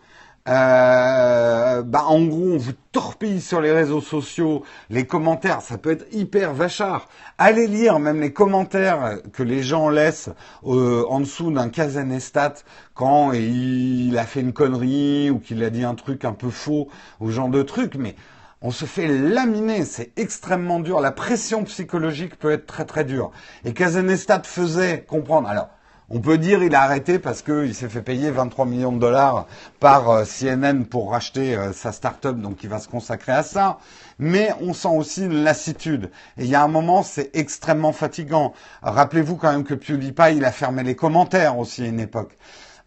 euh, bah en gros, on vous torpille sur les réseaux sociaux, les commentaires, ça peut être hyper vachard. Allez lire même les commentaires que les gens laissent euh, en dessous d'un Kazanestat quand il a fait une connerie ou qu'il a dit un truc un peu faux ou genre de truc, mais on se fait laminer, c'est extrêmement dur. La pression psychologique peut être très très dure. Et Kazanestat faisait comprendre. Alors, on peut dire il a arrêté parce qu'il s'est fait payer 23 millions de dollars par euh, CNN pour racheter euh, sa start-up, donc il va se consacrer à ça. Mais on sent aussi une lassitude. Et il y a un moment, c'est extrêmement fatigant. Rappelez-vous quand même que PewDiePie, il a fermé les commentaires aussi à une époque.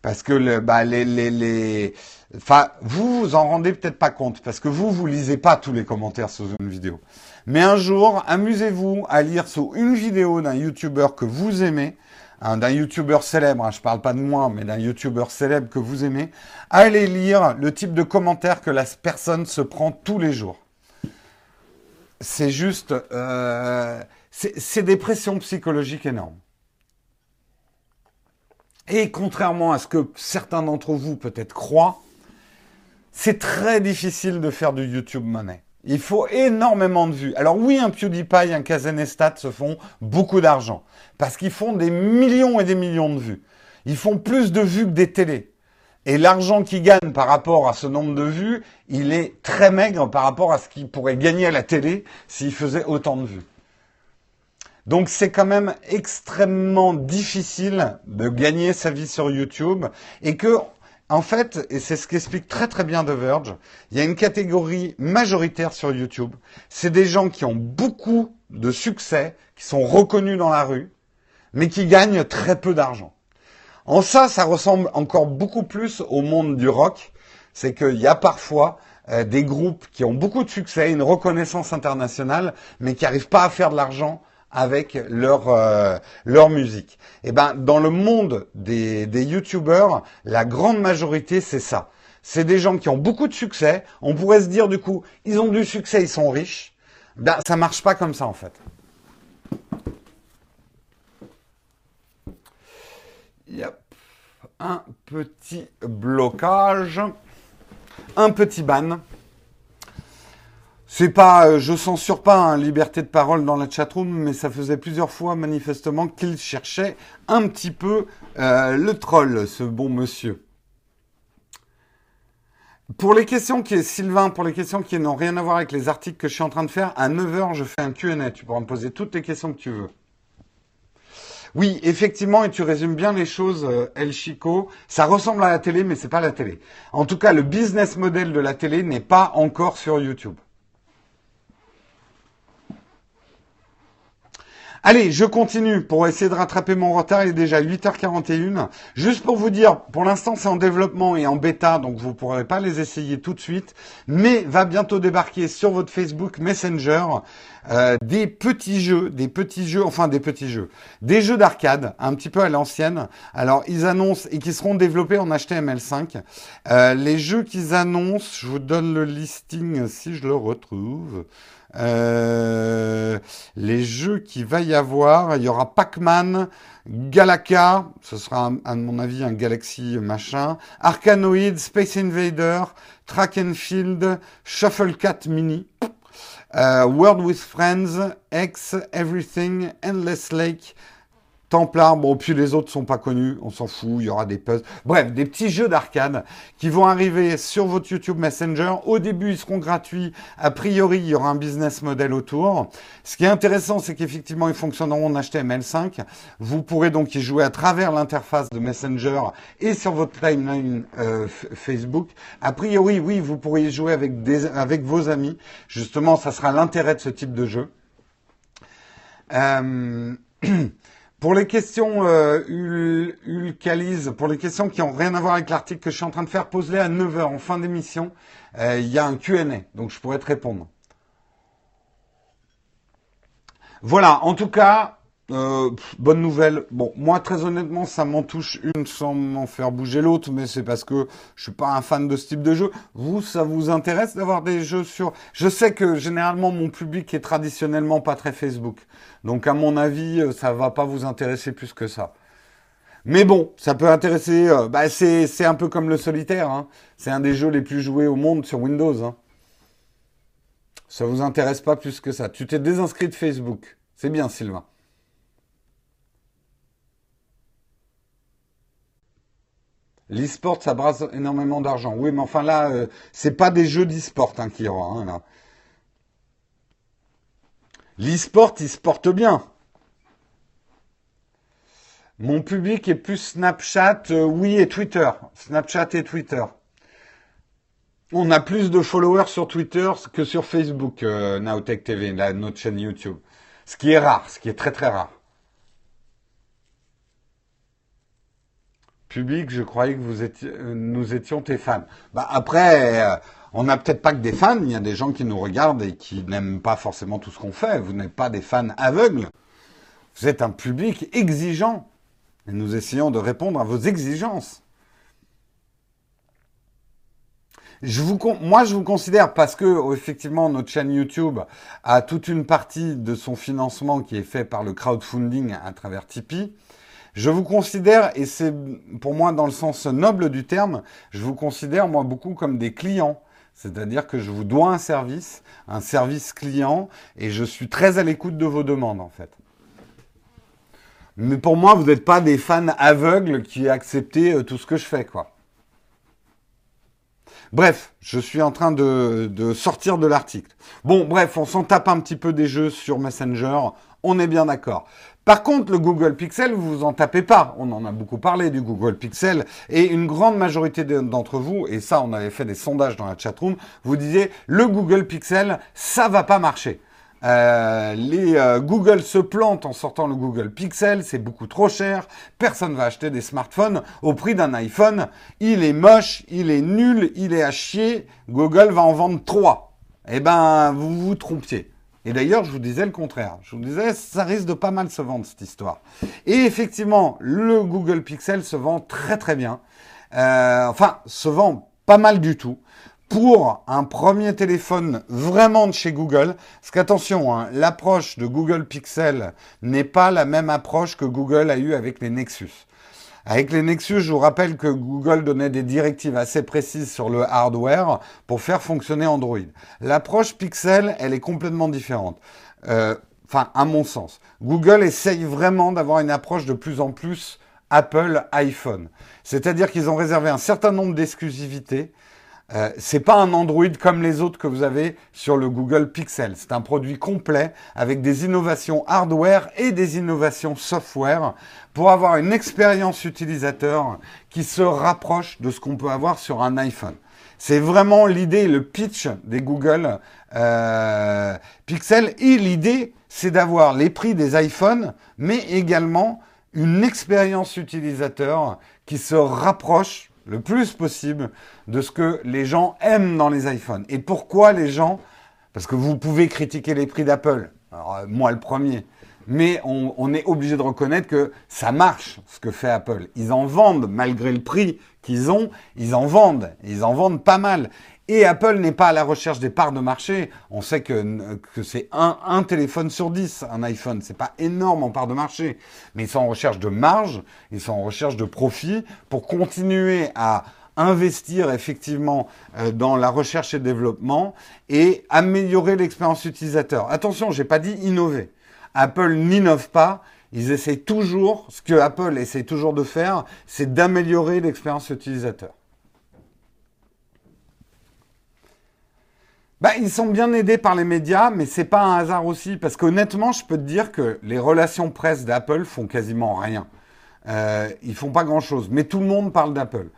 Parce que le, bah, les, les, les... Enfin, vous vous en rendez peut-être pas compte, parce que vous, vous lisez pas tous les commentaires sous une vidéo. Mais un jour, amusez-vous à lire sous une vidéo d'un YouTuber que vous aimez, d'un youtubeur célèbre, hein, je ne parle pas de moi, mais d'un youtubeur célèbre que vous aimez, allez lire le type de commentaires que la personne se prend tous les jours. C'est juste, euh, c'est des pressions psychologiques énormes. Et contrairement à ce que certains d'entre vous peut-être croient, c'est très difficile de faire du YouTube Money. Il faut énormément de vues. Alors oui, un PewDiePie, un Kazanestat se font beaucoup d'argent. Parce qu'ils font des millions et des millions de vues. Ils font plus de vues que des télés. Et l'argent qu'ils gagnent par rapport à ce nombre de vues, il est très maigre par rapport à ce qu'ils pourraient gagner à la télé s'ils faisaient autant de vues. Donc c'est quand même extrêmement difficile de gagner sa vie sur YouTube et que en fait, et c'est ce qu'explique très très bien The Verge, il y a une catégorie majoritaire sur YouTube. C'est des gens qui ont beaucoup de succès, qui sont reconnus dans la rue, mais qui gagnent très peu d'argent. En ça, ça ressemble encore beaucoup plus au monde du rock. C'est qu'il y a parfois euh, des groupes qui ont beaucoup de succès, une reconnaissance internationale, mais qui n'arrivent pas à faire de l'argent avec leur euh, leur musique. Eh ben dans le monde des des youtubeurs, la grande majorité c'est ça. C'est des gens qui ont beaucoup de succès. On pourrait se dire du coup, ils ont du succès, ils sont riches. Ben ça marche pas comme ça en fait. Yep. Un petit blocage, un petit ban. C'est pas, euh, je censure pas hein, liberté de parole dans la chatroom, mais ça faisait plusieurs fois manifestement qu'il cherchait un petit peu euh, le troll, ce bon monsieur. Pour les questions qui, Sylvain, pour les questions qui n'ont rien à voir avec les articles que je suis en train de faire, à 9h, je fais un Q&A. Tu pourras me poser toutes les questions que tu veux. Oui, effectivement, et tu résumes bien les choses, euh, El Chico. Ça ressemble à la télé, mais c'est pas la télé. En tout cas, le business model de la télé n'est pas encore sur YouTube. Allez, je continue pour essayer de rattraper mon retard. Il est déjà 8h41. Juste pour vous dire, pour l'instant, c'est en développement et en bêta, donc vous ne pourrez pas les essayer tout de suite. Mais va bientôt débarquer sur votre Facebook Messenger euh, des petits jeux, des petits jeux, enfin des petits jeux, des jeux d'arcade, un petit peu à l'ancienne. Alors, ils annoncent et qui seront développés en HTML5. Euh, les jeux qu'ils annoncent, je vous donne le listing si je le retrouve. Euh, les jeux qu'il va y avoir, il y aura Pac-Man, Galaka, ce sera à mon avis un Galaxy machin, Arkanoid, Space Invader, Track and Field, Shuffle Cat Mini, euh, World with Friends, X, Everything, Endless Lake, Templar, bon, puis les autres sont pas connus, on s'en fout, il y aura des puzzles. Bref, des petits jeux d'arcade qui vont arriver sur votre YouTube Messenger. Au début, ils seront gratuits. A priori, il y aura un business model autour. Ce qui est intéressant, c'est qu'effectivement, ils fonctionneront en HTML5. Vous pourrez donc y jouer à travers l'interface de Messenger et sur votre timeline euh, Facebook. A priori, oui, vous pourrez y jouer avec, des, avec vos amis. Justement, ça sera l'intérêt de ce type de jeu. Euh, Pour les questions euh, pour les questions qui n'ont rien à voir avec l'article que je suis en train de faire, pose-les à 9h en fin d'émission. Euh, il y a un Q&A, donc je pourrais te répondre. Voilà, en tout cas, euh, bonne nouvelle. Bon, moi très honnêtement, ça m'en touche une sans m'en faire bouger l'autre, mais c'est parce que je suis pas un fan de ce type de jeu. Vous, ça vous intéresse d'avoir des jeux sur Je sais que généralement mon public est traditionnellement pas très Facebook, donc à mon avis, euh, ça va pas vous intéresser plus que ça. Mais bon, ça peut intéresser. Euh, bah, c'est un peu comme le solitaire. Hein. C'est un des jeux les plus joués au monde sur Windows. Hein. Ça vous intéresse pas plus que ça. Tu t'es désinscrit de Facebook. C'est bien, Sylvain. L'e-sport, ça brasse énormément d'argent. Oui, mais enfin là, euh, c'est pas des jeux d'e-sport hein, y aura. Hein, L'e-sport, il se porte bien. Mon public est plus Snapchat, euh, oui, et Twitter. Snapchat et Twitter. On a plus de followers sur Twitter que sur Facebook, euh, Nowtech TV, notre chaîne YouTube. Ce qui est rare, ce qui est très très rare. Public, je croyais que vous étiez, euh, nous étions tes fans. Bah après, euh, on n'a peut-être pas que des fans, il y a des gens qui nous regardent et qui n'aiment pas forcément tout ce qu'on fait. Vous n'êtes pas des fans aveugles. Vous êtes un public exigeant. Et nous essayons de répondre à vos exigences. Je vous, moi, je vous considère parce que effectivement notre chaîne YouTube a toute une partie de son financement qui est fait par le crowdfunding à travers Tipeee. Je vous considère, et c'est pour moi dans le sens noble du terme, je vous considère moi beaucoup comme des clients. C'est-à-dire que je vous dois un service, un service client, et je suis très à l'écoute de vos demandes en fait. Mais pour moi, vous n'êtes pas des fans aveugles qui acceptez euh, tout ce que je fais, quoi. Bref, je suis en train de, de sortir de l'article. Bon, bref, on s'en tape un petit peu des jeux sur Messenger, on est bien d'accord. Par contre, le Google Pixel, vous vous en tapez pas. On en a beaucoup parlé du Google Pixel et une grande majorité d'entre vous, et ça, on avait fait des sondages dans la chatroom, vous disiez le Google Pixel, ça va pas marcher. Euh, les euh, Google se plantent en sortant le Google Pixel, c'est beaucoup trop cher. Personne va acheter des smartphones au prix d'un iPhone. Il est moche, il est nul, il est à chier. Google va en vendre trois. Eh ben, vous vous trompiez. Et d'ailleurs, je vous disais le contraire. Je vous disais, ça risque de pas mal se vendre cette histoire. Et effectivement, le Google Pixel se vend très très bien. Euh, enfin, se vend pas mal du tout. Pour un premier téléphone vraiment de chez Google, parce qu'attention, hein, l'approche de Google Pixel n'est pas la même approche que Google a eu avec les Nexus. Avec les Nexus, je vous rappelle que Google donnait des directives assez précises sur le hardware pour faire fonctionner Android. L'approche Pixel, elle est complètement différente. Euh, enfin, à mon sens. Google essaye vraiment d'avoir une approche de plus en plus Apple iPhone. C'est-à-dire qu'ils ont réservé un certain nombre d'exclusivités euh, c'est pas un Android comme les autres que vous avez sur le Google Pixel. C'est un produit complet avec des innovations hardware et des innovations software pour avoir une expérience utilisateur qui se rapproche de ce qu'on peut avoir sur un iPhone. C'est vraiment l'idée, le pitch des Google euh, Pixel. Et l'idée, c'est d'avoir les prix des iPhones, mais également une expérience utilisateur qui se rapproche le plus possible de ce que les gens aiment dans les iPhones. Et pourquoi les gens Parce que vous pouvez critiquer les prix d'Apple. Euh, moi le premier. Mais on, est obligé de reconnaître que ça marche, ce que fait Apple. Ils en vendent, malgré le prix qu'ils ont, ils en vendent. Ils en vendent pas mal. Et Apple n'est pas à la recherche des parts de marché. On sait que, que c'est un, un, téléphone sur dix, un iPhone. C'est pas énorme en part de marché. Mais ils sont en recherche de marge, ils sont en recherche de profit pour continuer à investir effectivement euh, dans la recherche et développement et améliorer l'expérience utilisateur. Attention, j'ai pas dit innover. Apple n'innove pas, ils essayent toujours, ce que Apple essaie toujours de faire, c'est d'améliorer l'expérience utilisateur. Bah, ils sont bien aidés par les médias, mais c'est pas un hasard aussi, parce qu'honnêtement, je peux te dire que les relations presse d'Apple font quasiment rien. Euh, ils font pas grand-chose, mais tout le monde parle d'Apple.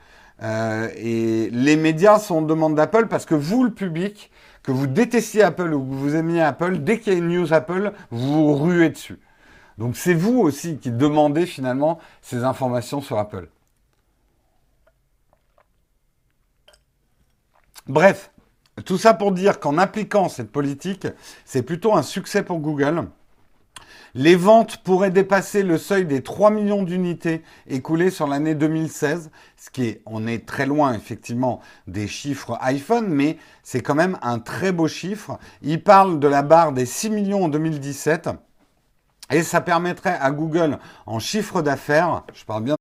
Euh, et les médias sont en demande d'Apple parce que vous, le public, que vous détestiez Apple ou que vous aimiez Apple, dès qu'il y a une news Apple, vous vous ruez dessus. Donc c'est vous aussi qui demandez finalement ces informations sur Apple. Bref, tout ça pour dire qu'en appliquant cette politique, c'est plutôt un succès pour Google. Les ventes pourraient dépasser le seuil des 3 millions d'unités écoulées sur l'année 2016, ce qui est, on est très loin effectivement des chiffres iPhone, mais c'est quand même un très beau chiffre. Il parle de la barre des 6 millions en 2017 et ça permettrait à Google en chiffre d'affaires, je parle bien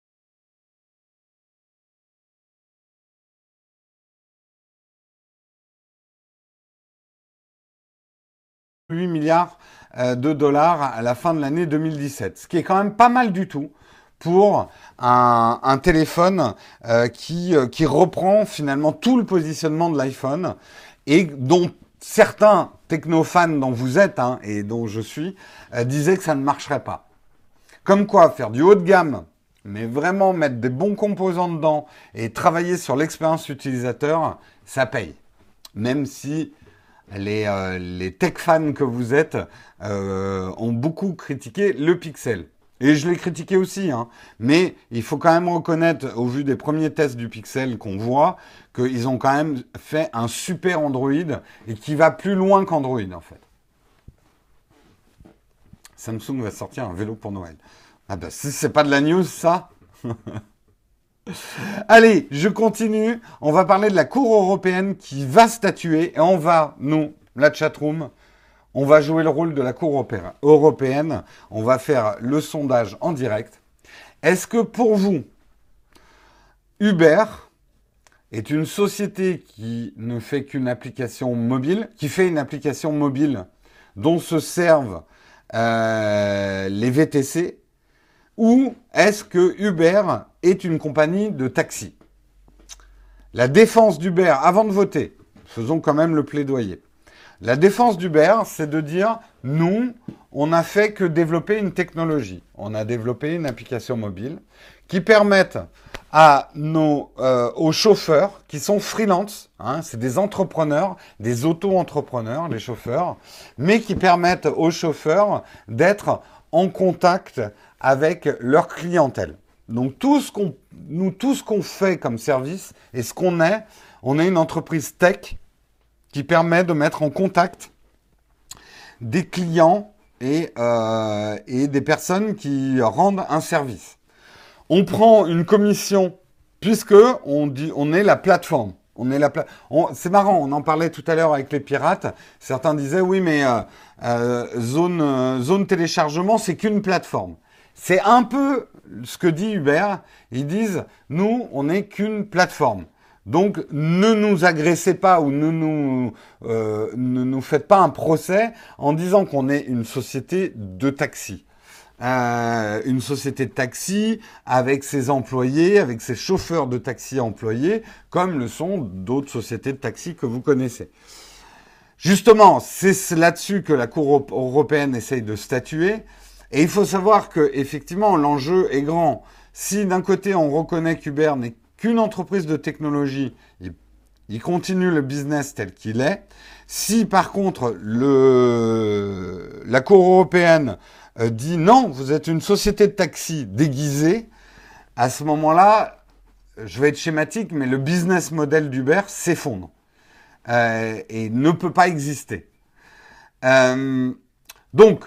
8 milliards de dollars à la fin de l'année 2017, ce qui est quand même pas mal du tout pour un, téléphone euh, qui, euh, qui reprend finalement tout le positionnement de l'iPhone et dont certains technofans dont vous êtes hein, et dont je suis disaient que ça ne marcherait pas. Comme quoi, faire du haut de gamme, mais vraiment mettre des bons composants dedans et travailler sur l'expérience utilisateur, ça paye. Même si euh, les, tech fans que vous êtes euh, ont beaucoup critiqué le Pixel. Et je l'ai critiqué aussi, hein. mais il faut quand même reconnaître, au vu des premiers tests du Pixel qu'on voit, qu'ils ont quand même fait un super Android et qui va plus loin qu'Android en fait. Samsung va sortir un vélo pour Noël. Ah si c'est pas de la news ça Allez, je continue. On va parler de la Cour européenne qui va statuer et on va, nous, la chatroom, on va jouer le rôle de la Cour européenne. On va faire le sondage en direct. Est-ce que pour vous, Uber est une société qui ne fait qu'une application mobile, qui fait une application mobile dont se servent euh, les VTC ou est-ce que Uber est une compagnie de taxi La défense d'Uber, avant de voter, faisons quand même le plaidoyer. La défense d'Uber, c'est de dire, nous, on n'a fait que développer une technologie. On a développé une application mobile qui permette à nos, euh, aux chauffeurs qui sont freelance, hein, c'est des entrepreneurs, des auto-entrepreneurs, les chauffeurs, mais qui permettent aux chauffeurs d'être en contact avec leur clientèle. Donc tout ce qu'on, nous, tout ce qu'on fait comme service et ce qu'on est, on est une entreprise tech qui permet de mettre en contact des clients et, euh, et des personnes qui rendent un service. On prend une commission puisque on, dit, on est la plateforme. On est la c'est marrant, on en parlait tout à l'heure avec les pirates. Certains disaient oui, mais euh, euh, zone, zone téléchargement, c'est qu'une plateforme. C'est un peu ce que dit Uber. Ils disent, nous, on n'est qu'une plateforme. Donc, ne nous agressez pas ou ne nous, euh, ne nous faites pas un procès en disant qu'on est une société de taxi. Euh, une société de taxi avec ses employés, avec ses chauffeurs de taxi employés, comme le sont d'autres sociétés de taxi que vous connaissez. Justement, c'est là-dessus que la Cour européenne essaye de statuer. Et il faut savoir que effectivement l'enjeu est grand. Si d'un côté on reconnaît qu'Uber n'est qu'une entreprise de technologie, il, continue le business tel qu'il est. Si par contre la Cour européenne euh, dit non, vous êtes une société de taxi déguisée, à ce moment-là, je vais être schématique, mais le business model d'Uber s'effondre euh, et ne peut pas exister. Euh, donc,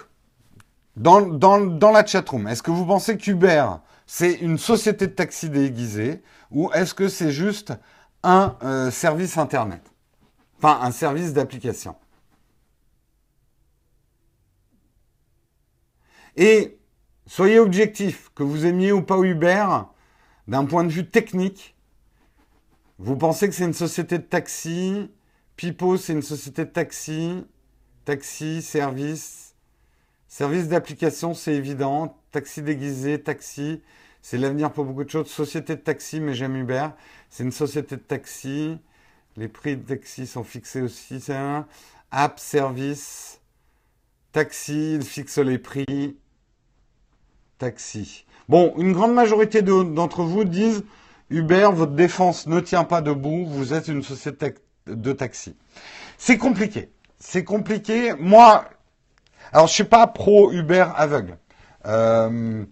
dans, dans, dans la chatroom, est-ce que vous pensez qu'Uber, c'est une société de taxi déguisée ou est-ce que c'est juste un euh, service Internet? Enfin, un service d'application. Et soyez objectif, que vous aimiez ou pas Uber, d'un point de vue technique, vous pensez que c'est une société de taxi, Pipo c'est une société de taxi, taxi, service, Service d'application, c'est évident. Taxi déguisé, taxi, c'est l'avenir pour beaucoup de choses. Société de taxi, mais j'aime Uber. C'est une société de taxi. Les prix de taxi sont fixés aussi. Un. App, service, taxi, il fixe les prix. Taxi. Bon, une grande majorité d'entre vous disent Uber, votre défense ne tient pas debout, vous êtes une société de taxi. C'est compliqué. C'est compliqué. Moi, alors je suis pas pro Uber aveugle. Euh,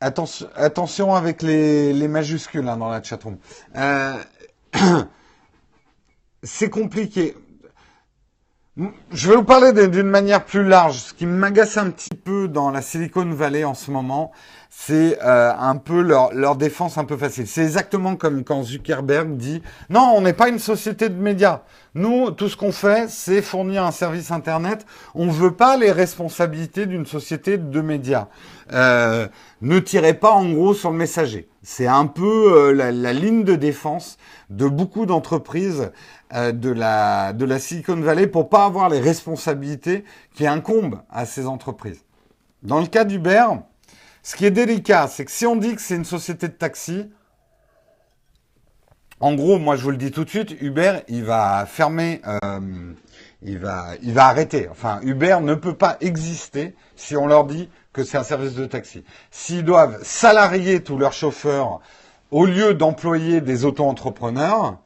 attention, avec les, majuscules hein, dans la chatroom. Euh, c'est compliqué. Je vais vous parler d'une manière plus large. Ce qui m'agace un petit peu dans la Silicon Valley en ce moment, c'est euh, un peu leur, défense un peu facile. C'est exactement comme quand Zuckerberg dit non, on n'est pas une société de médias. Nous, tout ce qu'on fait, c'est fournir un service internet. On ne veut pas les responsabilités d'une société de médias. Euh, ne tirez pas en gros sur le messager. C'est un peu euh, la, ligne de défense de beaucoup d'entreprises euh, de, la, Silicon Valley pour pas avoir les responsabilités qui incombent à ces entreprises. Dans le cas d'Uber, ce qui est délicat, c'est que si on dit que c'est une société de taxi, en gros, moi je vous le dis tout de suite, Uber, il va fermer, euh, il va, il va arrêter. Enfin, Uber ne peut pas exister si on leur dit que c'est un service de taxi. S'ils doivent salarier tous leurs chauffeurs au lieu d'employer des auto-entrepreneurs,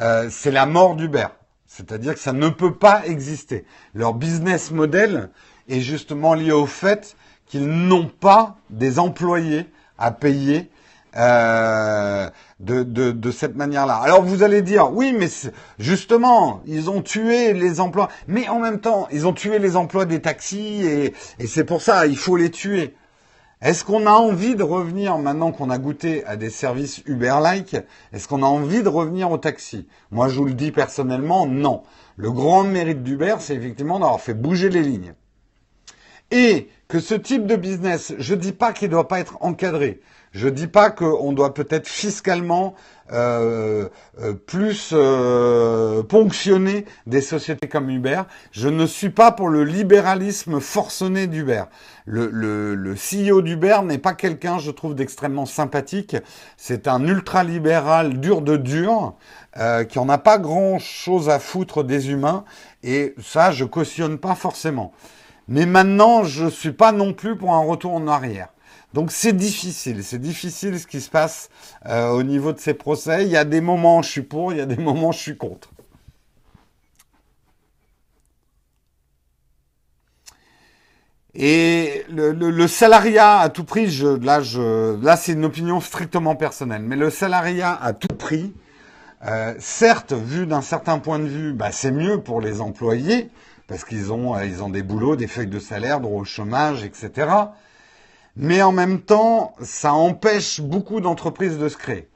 euh, c'est la mort d'Uber. C'est-à-dire que ça ne peut pas exister. Leur business model est justement lié au fait qu'ils n'ont pas des employés à payer euh, de, cette manière-là. Alors vous allez dire, oui, mais justement, ils ont tué les emplois. Mais en même temps, ils ont tué les emplois des taxis et, et c'est pour ça, il faut les tuer. Est-ce qu'on a envie de revenir, maintenant qu'on a goûté à des services Uber-like, est-ce qu'on a envie de revenir au taxi Moi, je vous le dis personnellement, non. Le grand mérite d'Uber, c'est effectivement d'avoir fait bouger les lignes. Et que ce type de business, je ne dis pas qu'il ne doit pas être encadré. Je ne dis pas qu'on doit peut-être fiscalement euh, euh, plus euh, ponctionner des sociétés comme Uber. Je ne suis pas pour le libéralisme forcené d'Uber. Le, le, le CEO d'Uber n'est pas quelqu'un, je trouve, d'extrêmement sympathique. C'est un ultra-libéral dur de dur, qui en a pas grand-chose à foutre des humains. Et ça, je cautionne pas forcément. Mais maintenant, je suis pas non plus pour un retour en arrière. Donc c'est difficile, c'est difficile ce qui se passe euh, au niveau de ces procès. Il y a des moments où je suis pour, il y a des moments où je suis contre. Et le, salariat à tout prix, là c'est une opinion strictement personnelle, mais le salariat à tout prix, euh, certes, vu d'un certain point de vue, bah, c'est mieux pour les employés parce qu'ils ont, euh, ils ont des boulots, des feuilles de salaire, droit au chômage, etc mais en même temps, ça empêche beaucoup d'entreprises de se créer.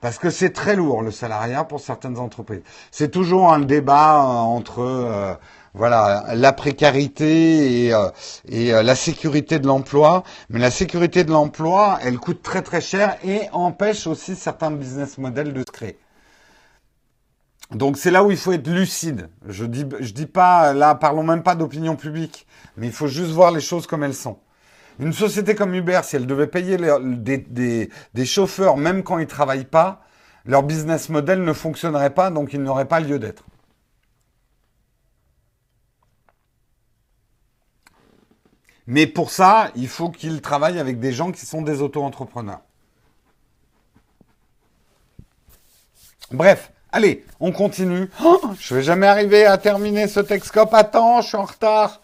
Parce que c'est très lourd le salariat pour certaines entreprises. C'est toujours un débat euh, entre euh, voilà la précarité et, euh, et la sécurité de l'emploi. Mais la sécurité de l'emploi, elle coûte très très cher et empêche aussi certains business models de se créer. Donc c'est là où il faut être lucide. Je dis je dis pas là parlons même pas d'opinion publique, mais il faut juste voir les choses comme elles sont. Une société comme Uber, si elle devait payer des, chauffeurs même quand ils ne travaillent pas, leur business model ne fonctionnerait pas, donc il n'aurait pas lieu d'être. Mais pour ça, il faut qu'ils travaillent avec des gens qui sont des auto-entrepreneurs. Bref, allez, on continue. Oh, je vais jamais arriver à terminer ce Texcope. Attends, je suis en retard.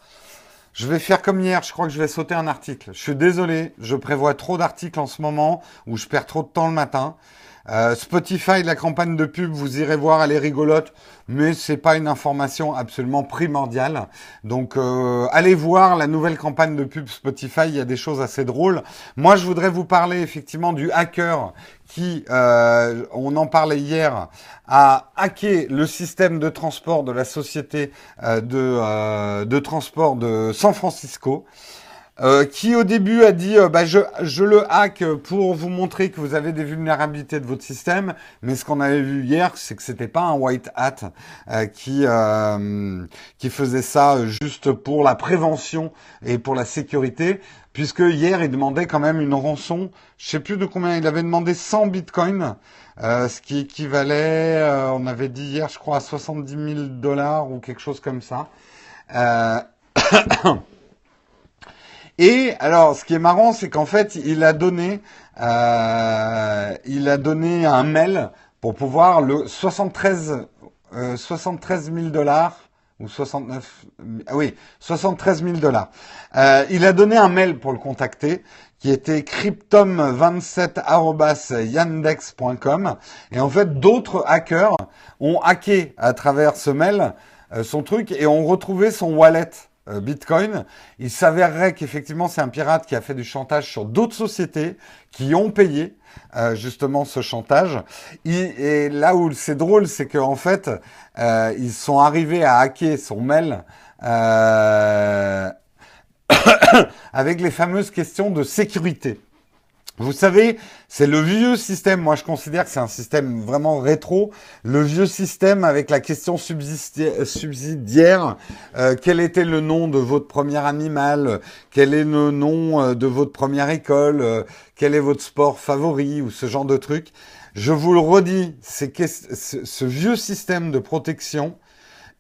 Je vais faire comme hier, je crois que je vais sauter un article. Je suis désolé, je prévois trop d'articles en ce moment où je perds trop de temps le matin. Euh, Spotify, la campagne de pub, vous irez voir, elle est rigolote, mais c'est pas une information absolument primordiale. Donc euh, allez voir la nouvelle campagne de pub Spotify, il y a des choses assez drôles. Moi, je voudrais vous parler effectivement du hacker qui, euh, on en parlait hier, a hacké le système de transport de la société de, de transport de San Francisco. Euh, qui au début a dit euh, bah, je, je, le hack pour vous montrer que vous avez des vulnérabilités de votre système, mais ce qu'on avait vu hier, c'est que c'était pas un white hat euh, qui qui faisait ça juste pour la prévention et pour la sécurité, puisque hier il demandait quand même une rançon, je sais plus de combien il avait demandé 100 bitcoins. ce qui équivalait, on avait dit hier, je crois, à 70 000 dollars ou quelque chose comme ça. Et alors, ce qui est marrant, c'est qu'en fait, il a donné, euh, il a donné un mail pour pouvoir le 73, euh, 73 000 dollars ou 69, ah oui, 73 000 dollars. Euh, il a donné un mail pour le contacter qui était cryptom27@yandex.com et en fait d'autres hackers ont hacké à travers ce mail euh, son truc et ont retrouvé son wallet Bitcoin, il s'avérerait qu'effectivement c'est un pirate qui a fait du chantage sur d'autres sociétés qui ont payé euh, justement ce chantage. Et, là où c'est drôle, c'est qu'en fait, euh, ils sont arrivés à hacker son mail avec les fameuses questions de sécurité. Vous savez, c'est le vieux système. Moi, je considère que c'est un système vraiment rétro. Le vieux système avec la question subsidiaire. Euh, quel était le nom de votre premier animal? Quel est le nom euh, de votre première école? Euh, Quel est votre sport favori? Ou ce genre de trucs. Je vous le redis, c'est ce vieux système de protection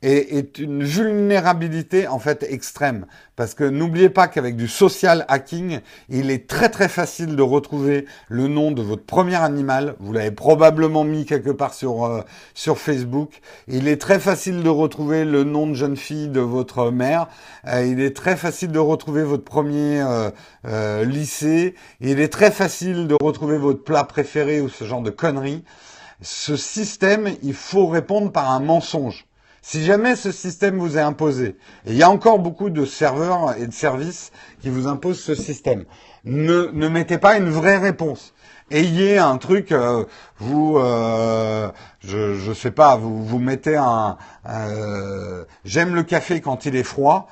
est, une vulnérabilité en fait extrême. Parce que n'oubliez pas qu'avec du social hacking, il est très très facile de retrouver le nom de votre premier animal. Vous l'avez probablement mis quelque part sur, euh, sur Facebook. Il est très facile de retrouver le nom de jeune fille de votre mère. Euh, il est très facile de retrouver votre premier euh, lycée. Il est très facile de retrouver votre plat préféré ou ce genre de conneries. Ce système, il faut répondre par un mensonge. Si jamais ce système vous est imposé, et il y a encore beaucoup de serveurs et de services qui vous imposent ce système, ne, mettez pas une vraie réponse. Ayez un truc, euh, vous, euh, je, je sais pas, vous, mettez un, euh, j'aime le café quand il est froid,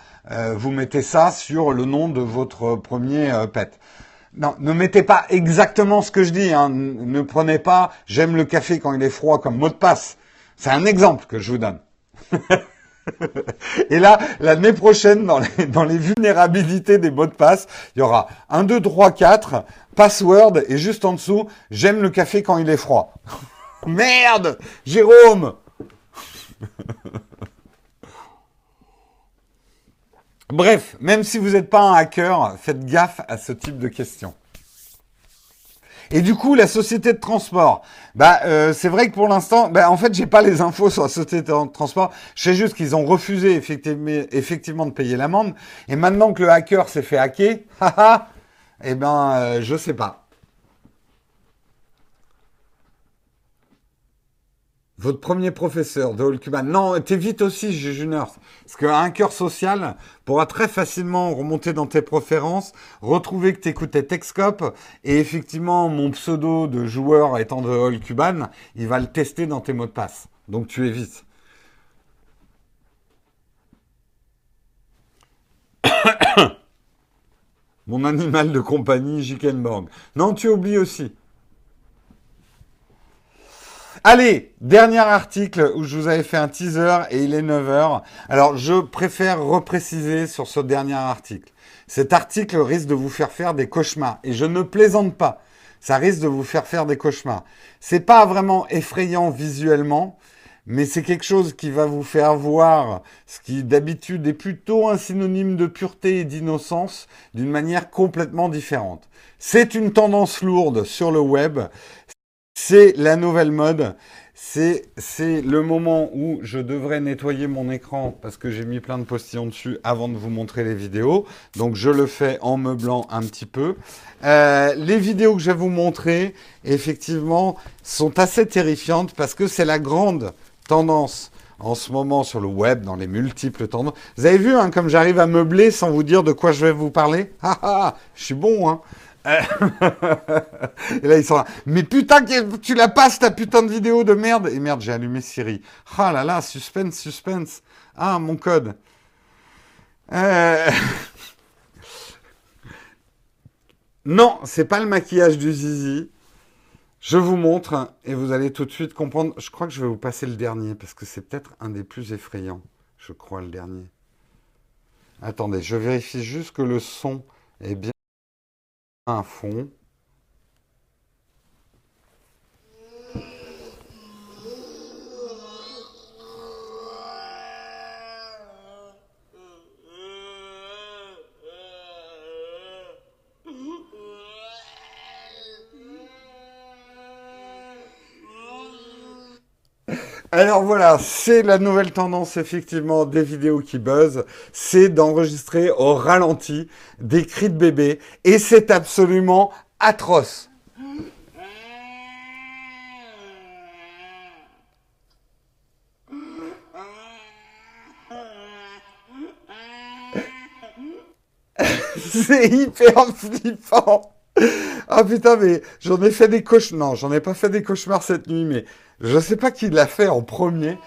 vous mettez ça sur le nom de votre premier pet. Non, ne mettez pas exactement ce que je dis. Hein. Ne prenez pas j'aime le café quand il est froid comme mot de passe. C'est un exemple que je vous donne. Et là, l'année prochaine, dans les, vulnérabilités des mots de passe, il y aura 1, 2, 3, 4, password, et juste en dessous, j'aime le café quand il est froid. Merde Jérôme Bref, même si vous n'êtes pas un hacker, faites gaffe à ce type de questions. Et du coup, la société de transport, bah, euh, c'est vrai que pour l'instant, bah, en fait, j'ai pas les infos sur la société de transport. Je sais juste qu'ils ont refusé effectivement, de payer l'amende. Et maintenant que le hacker s'est fait hacker, haha, eh ben, euh, je sais pas. Votre premier professeur de Cuban. Non, t'évites aussi, Junior. Parce qu'un cœur social pourra très facilement remonter dans tes préférences, retrouver que t'écoutais Texcop, et effectivement, mon pseudo de joueur étant de Cuban, il va le tester dans tes mots de passe. Donc tu évites. Mon animal de compagnie, Jikenborg. Non, tu oublies aussi. Allez, dernier article où je vous avais fait un teaser et il est 9h. Alors, je préfère repréciser sur ce dernier article. Cet article risque de vous faire faire des cauchemars. Et je ne plaisante pas. Ça risque de vous faire faire des cauchemars. C'est pas vraiment effrayant visuellement, mais c'est quelque chose qui va vous faire voir ce qui d'habitude est plutôt un synonyme de pureté et d'innocence d'une manière complètement différente. C'est une tendance lourde sur le web. C'est la nouvelle mode. C'est, le moment où je devrais nettoyer mon écran parce que j'ai mis plein de postillons dessus avant de vous montrer les vidéos. Donc je le fais en meublant un petit peu. Euh, les vidéos que je vais vous montrer, effectivement, sont assez terrifiantes parce que c'est la grande tendance en ce moment sur le web, dans les multiples tendances. Vous avez vu, hein, comme j'arrive à meubler sans vous dire de quoi je vais vous parler? Ah ah, je suis bon, hein et là, ils sont là. Mais putain, tu la passes ta putain de vidéo de merde. Et merde, j'ai allumé Siri. Ah là là, suspense, suspense. Ah, mon code. Euh... Non, c'est pas le maquillage du zizi. Je vous montre et vous allez tout de suite comprendre. Je crois que je vais vous passer le dernier parce que c'est peut-être un des plus effrayants. Je crois le dernier. Attendez, je vérifie juste que le son est bien à Alors voilà, c'est la nouvelle tendance effectivement des vidéos qui buzzent, c'est d'enregistrer au ralenti des cris de bébé et c'est absolument atroce. c'est hyper flippant. Ah putain, mais j'en ai fait des cauchemars. Non, j'en ai pas fait des cauchemars cette nuit, mais je sais pas qui l'a fait en premier.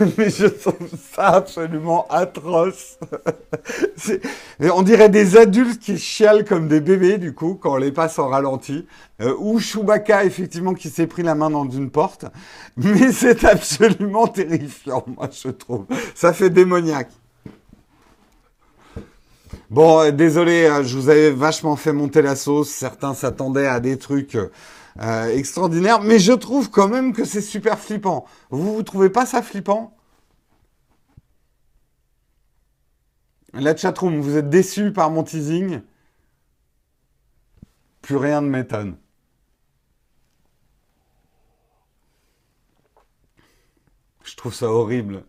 mais je trouve ça absolument atroce. on dirait des adultes qui chialent comme des bébés, du coup, quand les passe en ralenti. Euh, ou Chewbacca, effectivement, qui s'est pris la main dans une porte. Mais c'est absolument terrifiant, moi, je trouve. Ça fait démoniaque. Bon, euh, désolé, euh, je vous avais vachement fait monter la sauce. Certains s'attendaient à des trucs extraordinaire, mais je trouve quand même que c'est super flippant. Vous, vous trouvez pas ça flippant? La chatroom, vous êtes déçu par mon teasing? Plus rien ne m'étonne. Je trouve ça horrible.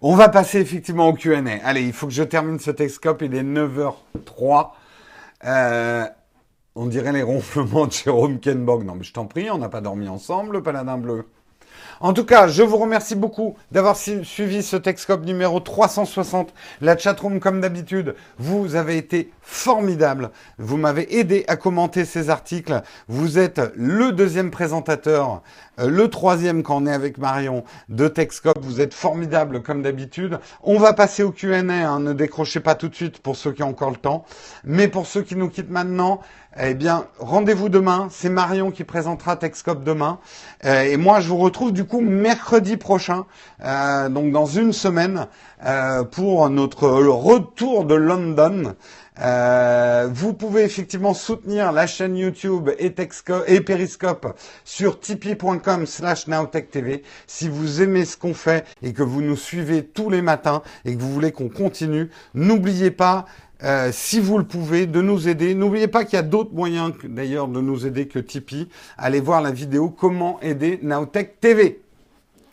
On va passer effectivement au Q&A. Allez, il faut que je termine ce Texcope. Il est 9h03. Euh, on dirait les ronflements de Jérôme Kenborg. Non, mais je t'en prie, on n'a pas dormi ensemble, le paladin bleu. En tout cas, je vous remercie beaucoup d'avoir suivi ce Texcope numéro 360. La chatroom, comme d'habitude, vous avez été formidable. Vous m'avez aidé à commenter ces articles. Vous êtes le deuxième présentateur, euh, le troisième quand on est avec Marion de Texcope. Vous êtes formidable comme d'habitude. On va passer au Q&A. Hein. Ne décrochez pas tout de suite pour ceux qui ont encore le temps. Mais pour ceux qui nous quittent maintenant, eh bien, rendez-vous demain. C'est Marion qui présentera Texcop demain. Euh, et moi, je vous retrouve du coup mercredi prochain, euh, donc dans une semaine, euh, pour notre retour de London. vous pouvez effectivement soutenir la chaîne YouTube et, et Periscope sur tipeee.com slash nowtechtv si vous aimez ce qu'on fait et que vous nous suivez tous les matins et que vous voulez qu'on continue. N'oubliez pas, euh, si vous le pouvez, de nous aider. N'oubliez pas qu'il y a d'autres moyens d'ailleurs de nous aider que Tipeee. Allez voir la vidéo Comment aider Nowtech TV.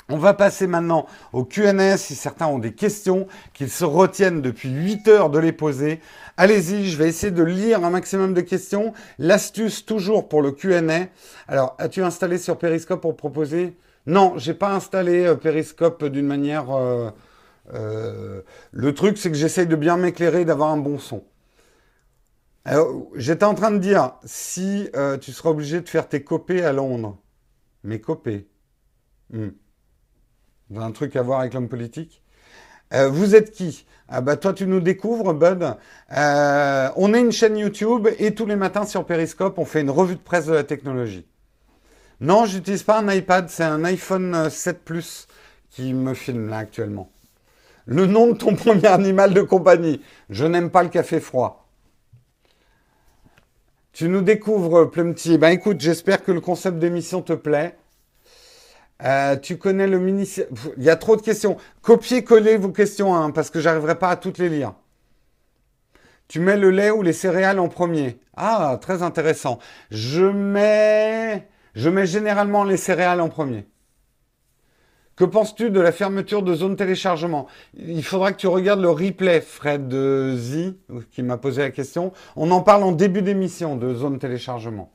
On va passer maintenant au Q&A si certains ont des questions, qu'ils se retiennent depuis 8 heures de les poser. Allez-y, je vais essayer de lire un maximum de questions. L'astuce toujours pour le Q&A. Alors, as-tu installé sur Periscope pour proposer? Non, j'ai pas installé euh, Periscope d'une manière euh, euh, le truc, c'est que j'essaye de bien m'éclairer, d'avoir un bon son. J'étais en train de dire, si euh, tu seras obligé de faire tes copées à Londres, mes copées, hmm. Vous un truc à voir avec l'homme politique euh, Vous êtes qui? Ah bah toi tu nous découvres Bud. on est une chaîne YouTube et tous les matins sur Periscope on fait une revue de presse de la technologie. Non, j'utilise pas un iPad, c'est un iPhone 7 Plus qui me filme là actuellement. Le nom de ton premier animal de compagnie. Je n'aime pas le café froid. Tu nous découvres, Plumty. Ben écoute, j'espère que le concept d'émission te plaît. Euh, tu connais le mini... Il y a trop de questions. Copiez-coller vos questions, hein, parce que j'arriverai pas à toutes les lire. Tu mets le lait ou les céréales en premier. Ah, très intéressant. Je mets... Je mets généralement les céréales en premier. Que penses-tu de la fermeture de zone téléchargement Il faudra que tu regardes le replay, Fred Z, qui m'a posé la question. On en parle en début d'émission de zone téléchargement.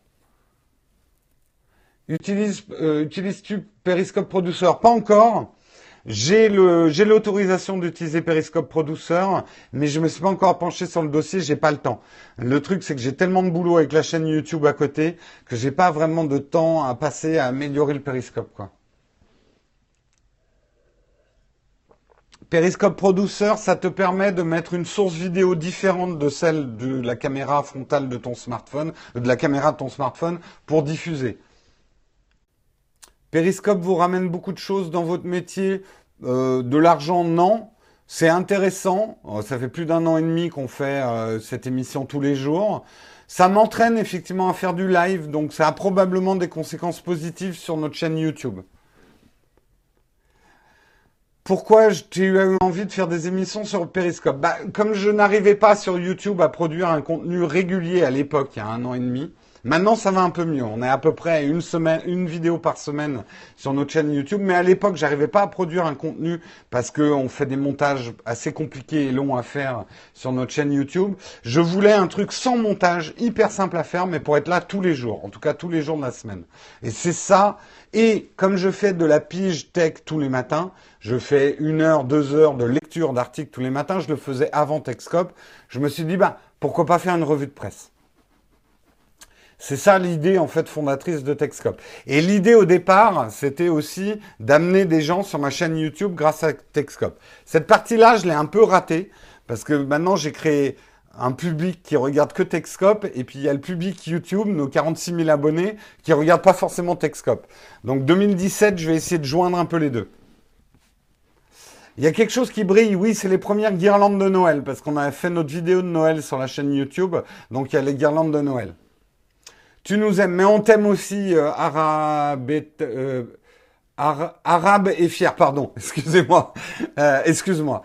Utilise, euh, utilises-tu Periscope Producer? Pas encore. J'ai l'autorisation d'utiliser Periscope Producer, mais je me suis pas encore penché sur le dossier, j'ai pas le temps. Le truc, c'est que j'ai tellement de boulot avec la chaîne YouTube à côté que j'ai pas vraiment de temps à passer à améliorer le Periscope, quoi. Periscope Producer, ça te permet de mettre une source vidéo différente de celle de la caméra frontale de ton smartphone, de la caméra de ton smartphone pour diffuser. Periscope vous ramène beaucoup de choses dans votre métier. Euh, de l'argent, non. C'est intéressant. Euh, ça fait plus d'un an et demi qu'on fait euh, cette émission tous les jours. Ça m'entraîne effectivement à faire du live, donc ça a probablement des conséquences positives sur notre chaîne YouTube. Pourquoi j'ai eu envie de faire des émissions sur Periscope bah, Comme je n'arrivais pas sur YouTube à produire un contenu régulier à l'époque, il y a un an et demi, Maintenant, ça va un peu mieux. On est à peu près une semaine, une vidéo par semaine sur notre chaîne YouTube. Mais à l'époque, j'arrivais pas à produire un contenu parce qu'on fait des montages assez compliqués et longs à faire sur notre chaîne YouTube. Je voulais un truc sans montage, hyper simple à faire, mais pour être là tous les jours. En tout cas, tous les jours de la semaine. Et c'est ça. Et comme je fais de la pige tech tous les matins, je fais une heure, deux heures de lecture d'articles tous les matins. Je le faisais avant Techscope. Je me suis dit, bah, pourquoi pas faire une revue de presse? C'est ça l'idée en fait fondatrice de Techscope. Et l'idée au départ, c'était aussi d'amener des gens sur ma chaîne YouTube grâce à Techscope. Cette partie-là, je l'ai un peu ratée parce que maintenant j'ai créé un public qui regarde que Techscope et puis il y a le public YouTube, nos 46 000 abonnés, qui regardent pas forcément Techscope. Donc 2017, je vais essayer de joindre un peu les deux. Il y a quelque chose qui brille, oui, c'est les premières guirlandes de Noël, parce qu'on a fait notre vidéo de Noël sur la chaîne YouTube, donc il y a les guirlandes de Noël. Tu nous aimes, mais on t'aime aussi, euh, arabe, et, euh, arabe et fier, pardon, excusez-moi, euh, excuse-moi.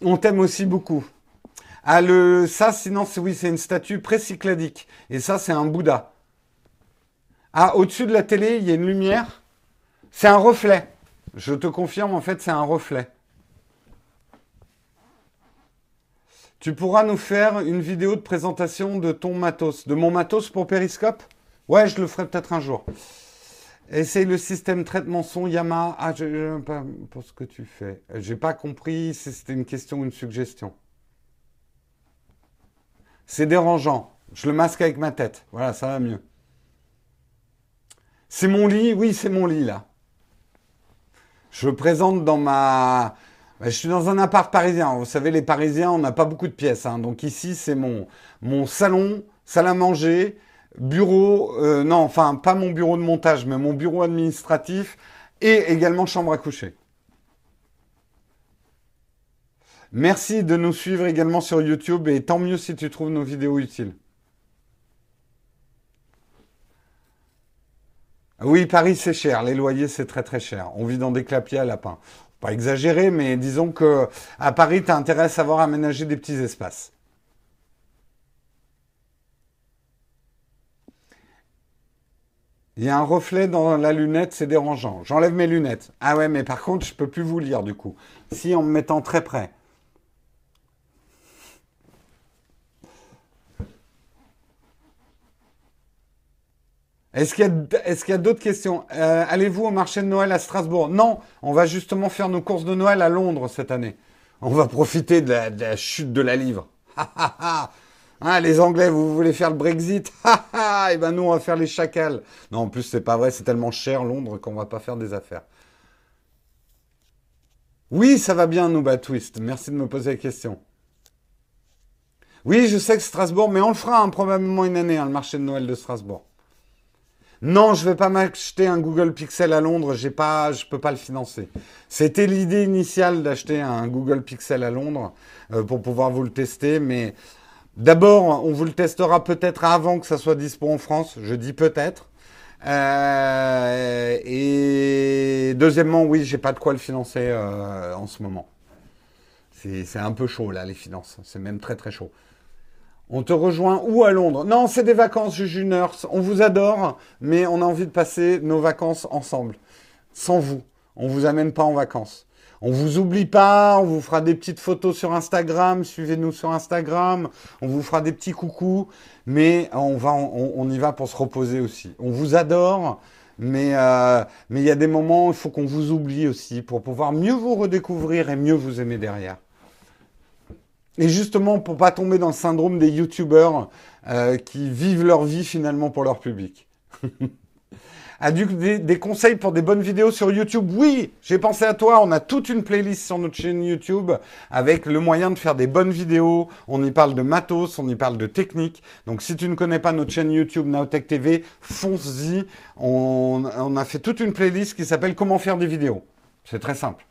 On t'aime aussi beaucoup. Ah, le, ça, sinon, c'est, oui, c'est une statue précycladique. Et ça, c'est un Bouddha. Ah, au-dessus de la télé, il y a une lumière. C'est un reflet. Je te confirme, en fait, c'est un reflet. Tu pourras nous faire une vidéo de présentation de ton matos, de mon matos pour Periscope? Ouais, je le ferai peut-être un jour. Essaye le système traitement son Yamaha. Ah, je, pas pour ce que tu fais. J'ai pas compris si c'était une question ou une suggestion. C'est dérangeant. Je le masque avec ma tête. Voilà, ça va mieux. C'est mon lit? Oui, c'est mon lit là. Je le présente dans ma bah, je suis dans un appart parisien. Vous savez, les Parisiens, on n'a pas beaucoup de pièces. Hein. Donc ici, c'est mon, salon, salle à manger, bureau, euh, non, enfin, pas mon bureau de montage, mais mon bureau administratif et également chambre à coucher. Merci de nous suivre également sur YouTube et tant mieux si tu trouves nos vidéos utiles. Oui, Paris c'est cher, les loyers c'est très très cher. On vit dans des clapiers à lapin pas exagéré, mais disons que à Paris, tu as intérêt à savoir aménager des petits espaces. Il y a un reflet dans la lunette, c'est dérangeant. J'enlève mes lunettes. Ah ouais, mais par contre, je peux plus vous lire du coup. Si en me mettant très près. Est-ce qu'il y a, d'autres questions? Euh, Allez-vous au marché de Noël à Strasbourg? Non, on va justement faire nos courses de Noël à Londres cette année. On va profiter de la, chute de la livre. hein, les Anglais, vous voulez faire le Brexit? Eh ben nous, on va faire les chacals. Non, en plus, c'est pas vrai, c'est tellement cher Londres qu'on va pas faire des affaires. Oui, ça va bien, Nouba Twist. Merci de me poser la question. Oui, je sais que Strasbourg, mais on le fera hein, probablement une année, hein, le marché de Noël de Strasbourg. Non, je vais pas m'acheter un Google Pixel à Londres, j'ai pas, je peux pas le financer. C'était l'idée initiale d'acheter un Google Pixel à Londres euh, pour pouvoir vous le tester, mais d'abord, on vous le testera peut-être avant que ça soit dispo en France. Je dis peut-être. Euh, et deuxièmement, oui, j'ai pas de quoi le financer euh, en ce moment. C'est un peu chaud là, les finances. C'est même très très chaud. On te rejoint où à Londres? Non, c'est des vacances, Juju Nurse. On vous adore, mais on a envie de passer nos vacances ensemble. Sans vous. On vous amène pas en vacances. On vous oublie pas, on vous fera des petites photos sur Instagram, suivez-nous sur Instagram, on vous fera des petits coucous, mais on, va, on, y va pour se reposer aussi. On vous adore, Mais euh, mais il y a des moments où il faut qu'on vous oublie aussi pour pouvoir mieux vous redécouvrir et mieux vous aimer derrière. Et justement, pour pas tomber dans le syndrome des youtubeurs euh, qui vivent leur vie finalement pour leur public. A du, des, conseils pour des bonnes vidéos sur YouTube? Oui, j'ai pensé à toi. On a toute une playlist sur notre chaîne YouTube avec le moyen de faire des bonnes vidéos. On y parle de matos, on y parle de technique. Donc si tu ne connais pas notre chaîne YouTube Nowtech TV, fonce-y. On, on a fait toute une playlist qui s'appelle Comment faire des vidéos. C'est très simple.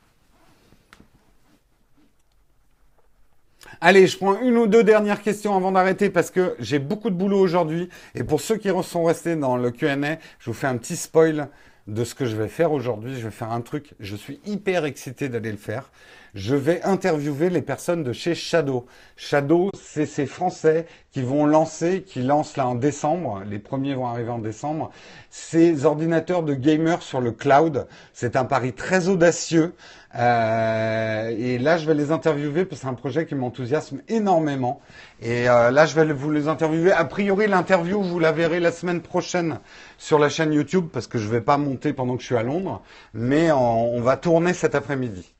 Allez, je prends une ou deux dernières questions avant d'arrêter parce que j'ai beaucoup de boulot aujourd'hui. Et pour ceux qui sont restés dans le QA, je vous fais un petit spoil de ce que je vais faire aujourd'hui. Je vais faire un truc, je suis hyper excité d'aller le faire. Je vais interviewer les personnes de chez Shadow. Shadow, c'est ces Français qui vont lancer, qui lancent là en décembre, les premiers vont arriver en décembre, ces ordinateurs de gamers sur le cloud. C'est un pari très audacieux. Euh, et là, je vais les interviewer parce que c'est un projet qui m'enthousiasme énormément. Et euh, là, je vais vous les interviewer. A priori, l'interview, vous la verrez la semaine prochaine sur la chaîne YouTube parce que je vais pas monter pendant que je suis à Londres, mais on, on va tourner cet après-midi.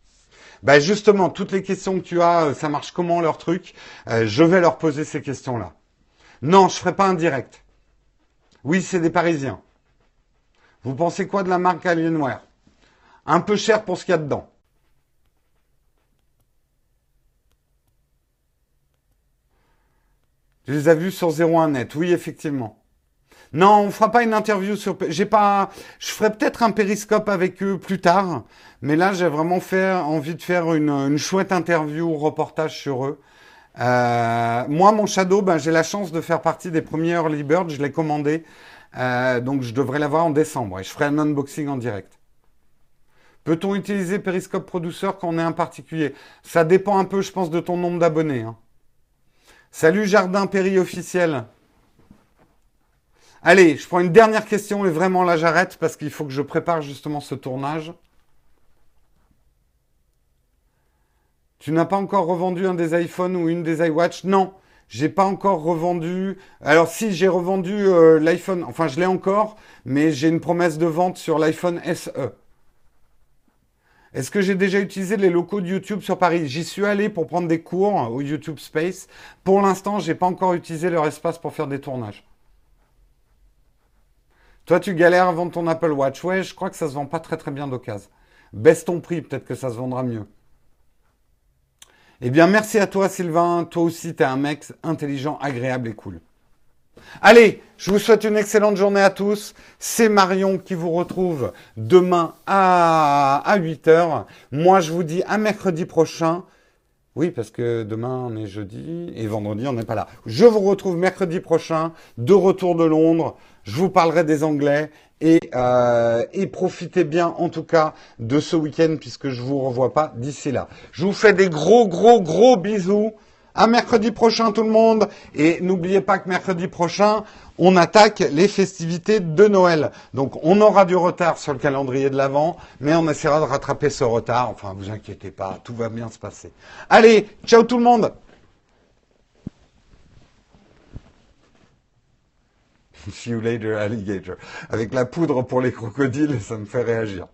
Ben justement, toutes les questions que tu as, euh, ça marche comment leur truc? Euh, Je vais leur poser ces questions-là. Non, je ferai pas un direct. Oui, c'est des Parisiens. Vous pensez quoi de la marque Alienware? Un peu cher pour ce qu'il y a dedans. Je les ai vus sur 01 net. Oui, effectivement. Non, on fera pas une interview sur. J'ai pas. Je ferai peut-être un périscope avec eux plus tard, mais là j'ai vraiment fait envie de faire une, une chouette interview ou reportage sur eux. Euh, moi, mon Shadow, ben, j'ai la chance de faire partie des premiers early birds. Je l'ai commandé, euh, donc je devrais l'avoir en décembre et je ferai un unboxing en direct. Peut-on utiliser Periscope Producer quand on est un particulier? Ça dépend un peu, je pense, de ton nombre d'abonnés. Hein. Salut Jardin Péri officiel. Allez, je prends une dernière question et vraiment là j'arrête parce qu'il faut que je prépare justement ce tournage. Tu n'as pas encore revendu un des iPhones ou une des iWatch? Non, j'ai pas encore revendu. Alors si j'ai revendu euh, l'iPhone, enfin je l'ai encore, mais j'ai une promesse de vente sur l'iPhone SE. Est-ce que j'ai déjà utilisé les locaux de YouTube sur Paris? J'y suis allé pour prendre des cours au YouTube Space. Pour l'instant, j'ai pas encore utilisé leur espace pour faire des tournages. Toi, tu galères à vendre ton Apple Watch. Ouais, je crois que ça se vend pas très très bien d'occasion. Baisse ton prix, peut-être que ça se vendra mieux. Eh bien, merci à toi, Sylvain. Toi aussi, tu es un mec intelligent, agréable et cool. Allez, je vous souhaite une excellente journée à tous. C'est Marion qui vous retrouve demain à, 8h. Moi, je vous dis à mercredi prochain. Oui, parce que demain on est jeudi et vendredi on n'est pas là. Je vous retrouve mercredi prochain, de retour de Londres. Je vous parlerai des Anglais et, euh, et profitez bien en tout cas de ce week-end puisque je vous revois pas d'ici là. Je vous fais des gros gros gros bisous. À mercredi prochain tout le monde. Et n'oubliez pas que mercredi prochain, on attaque les festivités de Noël. Donc on aura du retard sur le calendrier de l'Avent, mais on essaiera de rattraper ce retard. Enfin, vous inquiétez pas, tout va bien se passer. Allez, ciao tout le monde See you later, alligator. Avec la poudre pour les crocodiles, ça me fait réagir.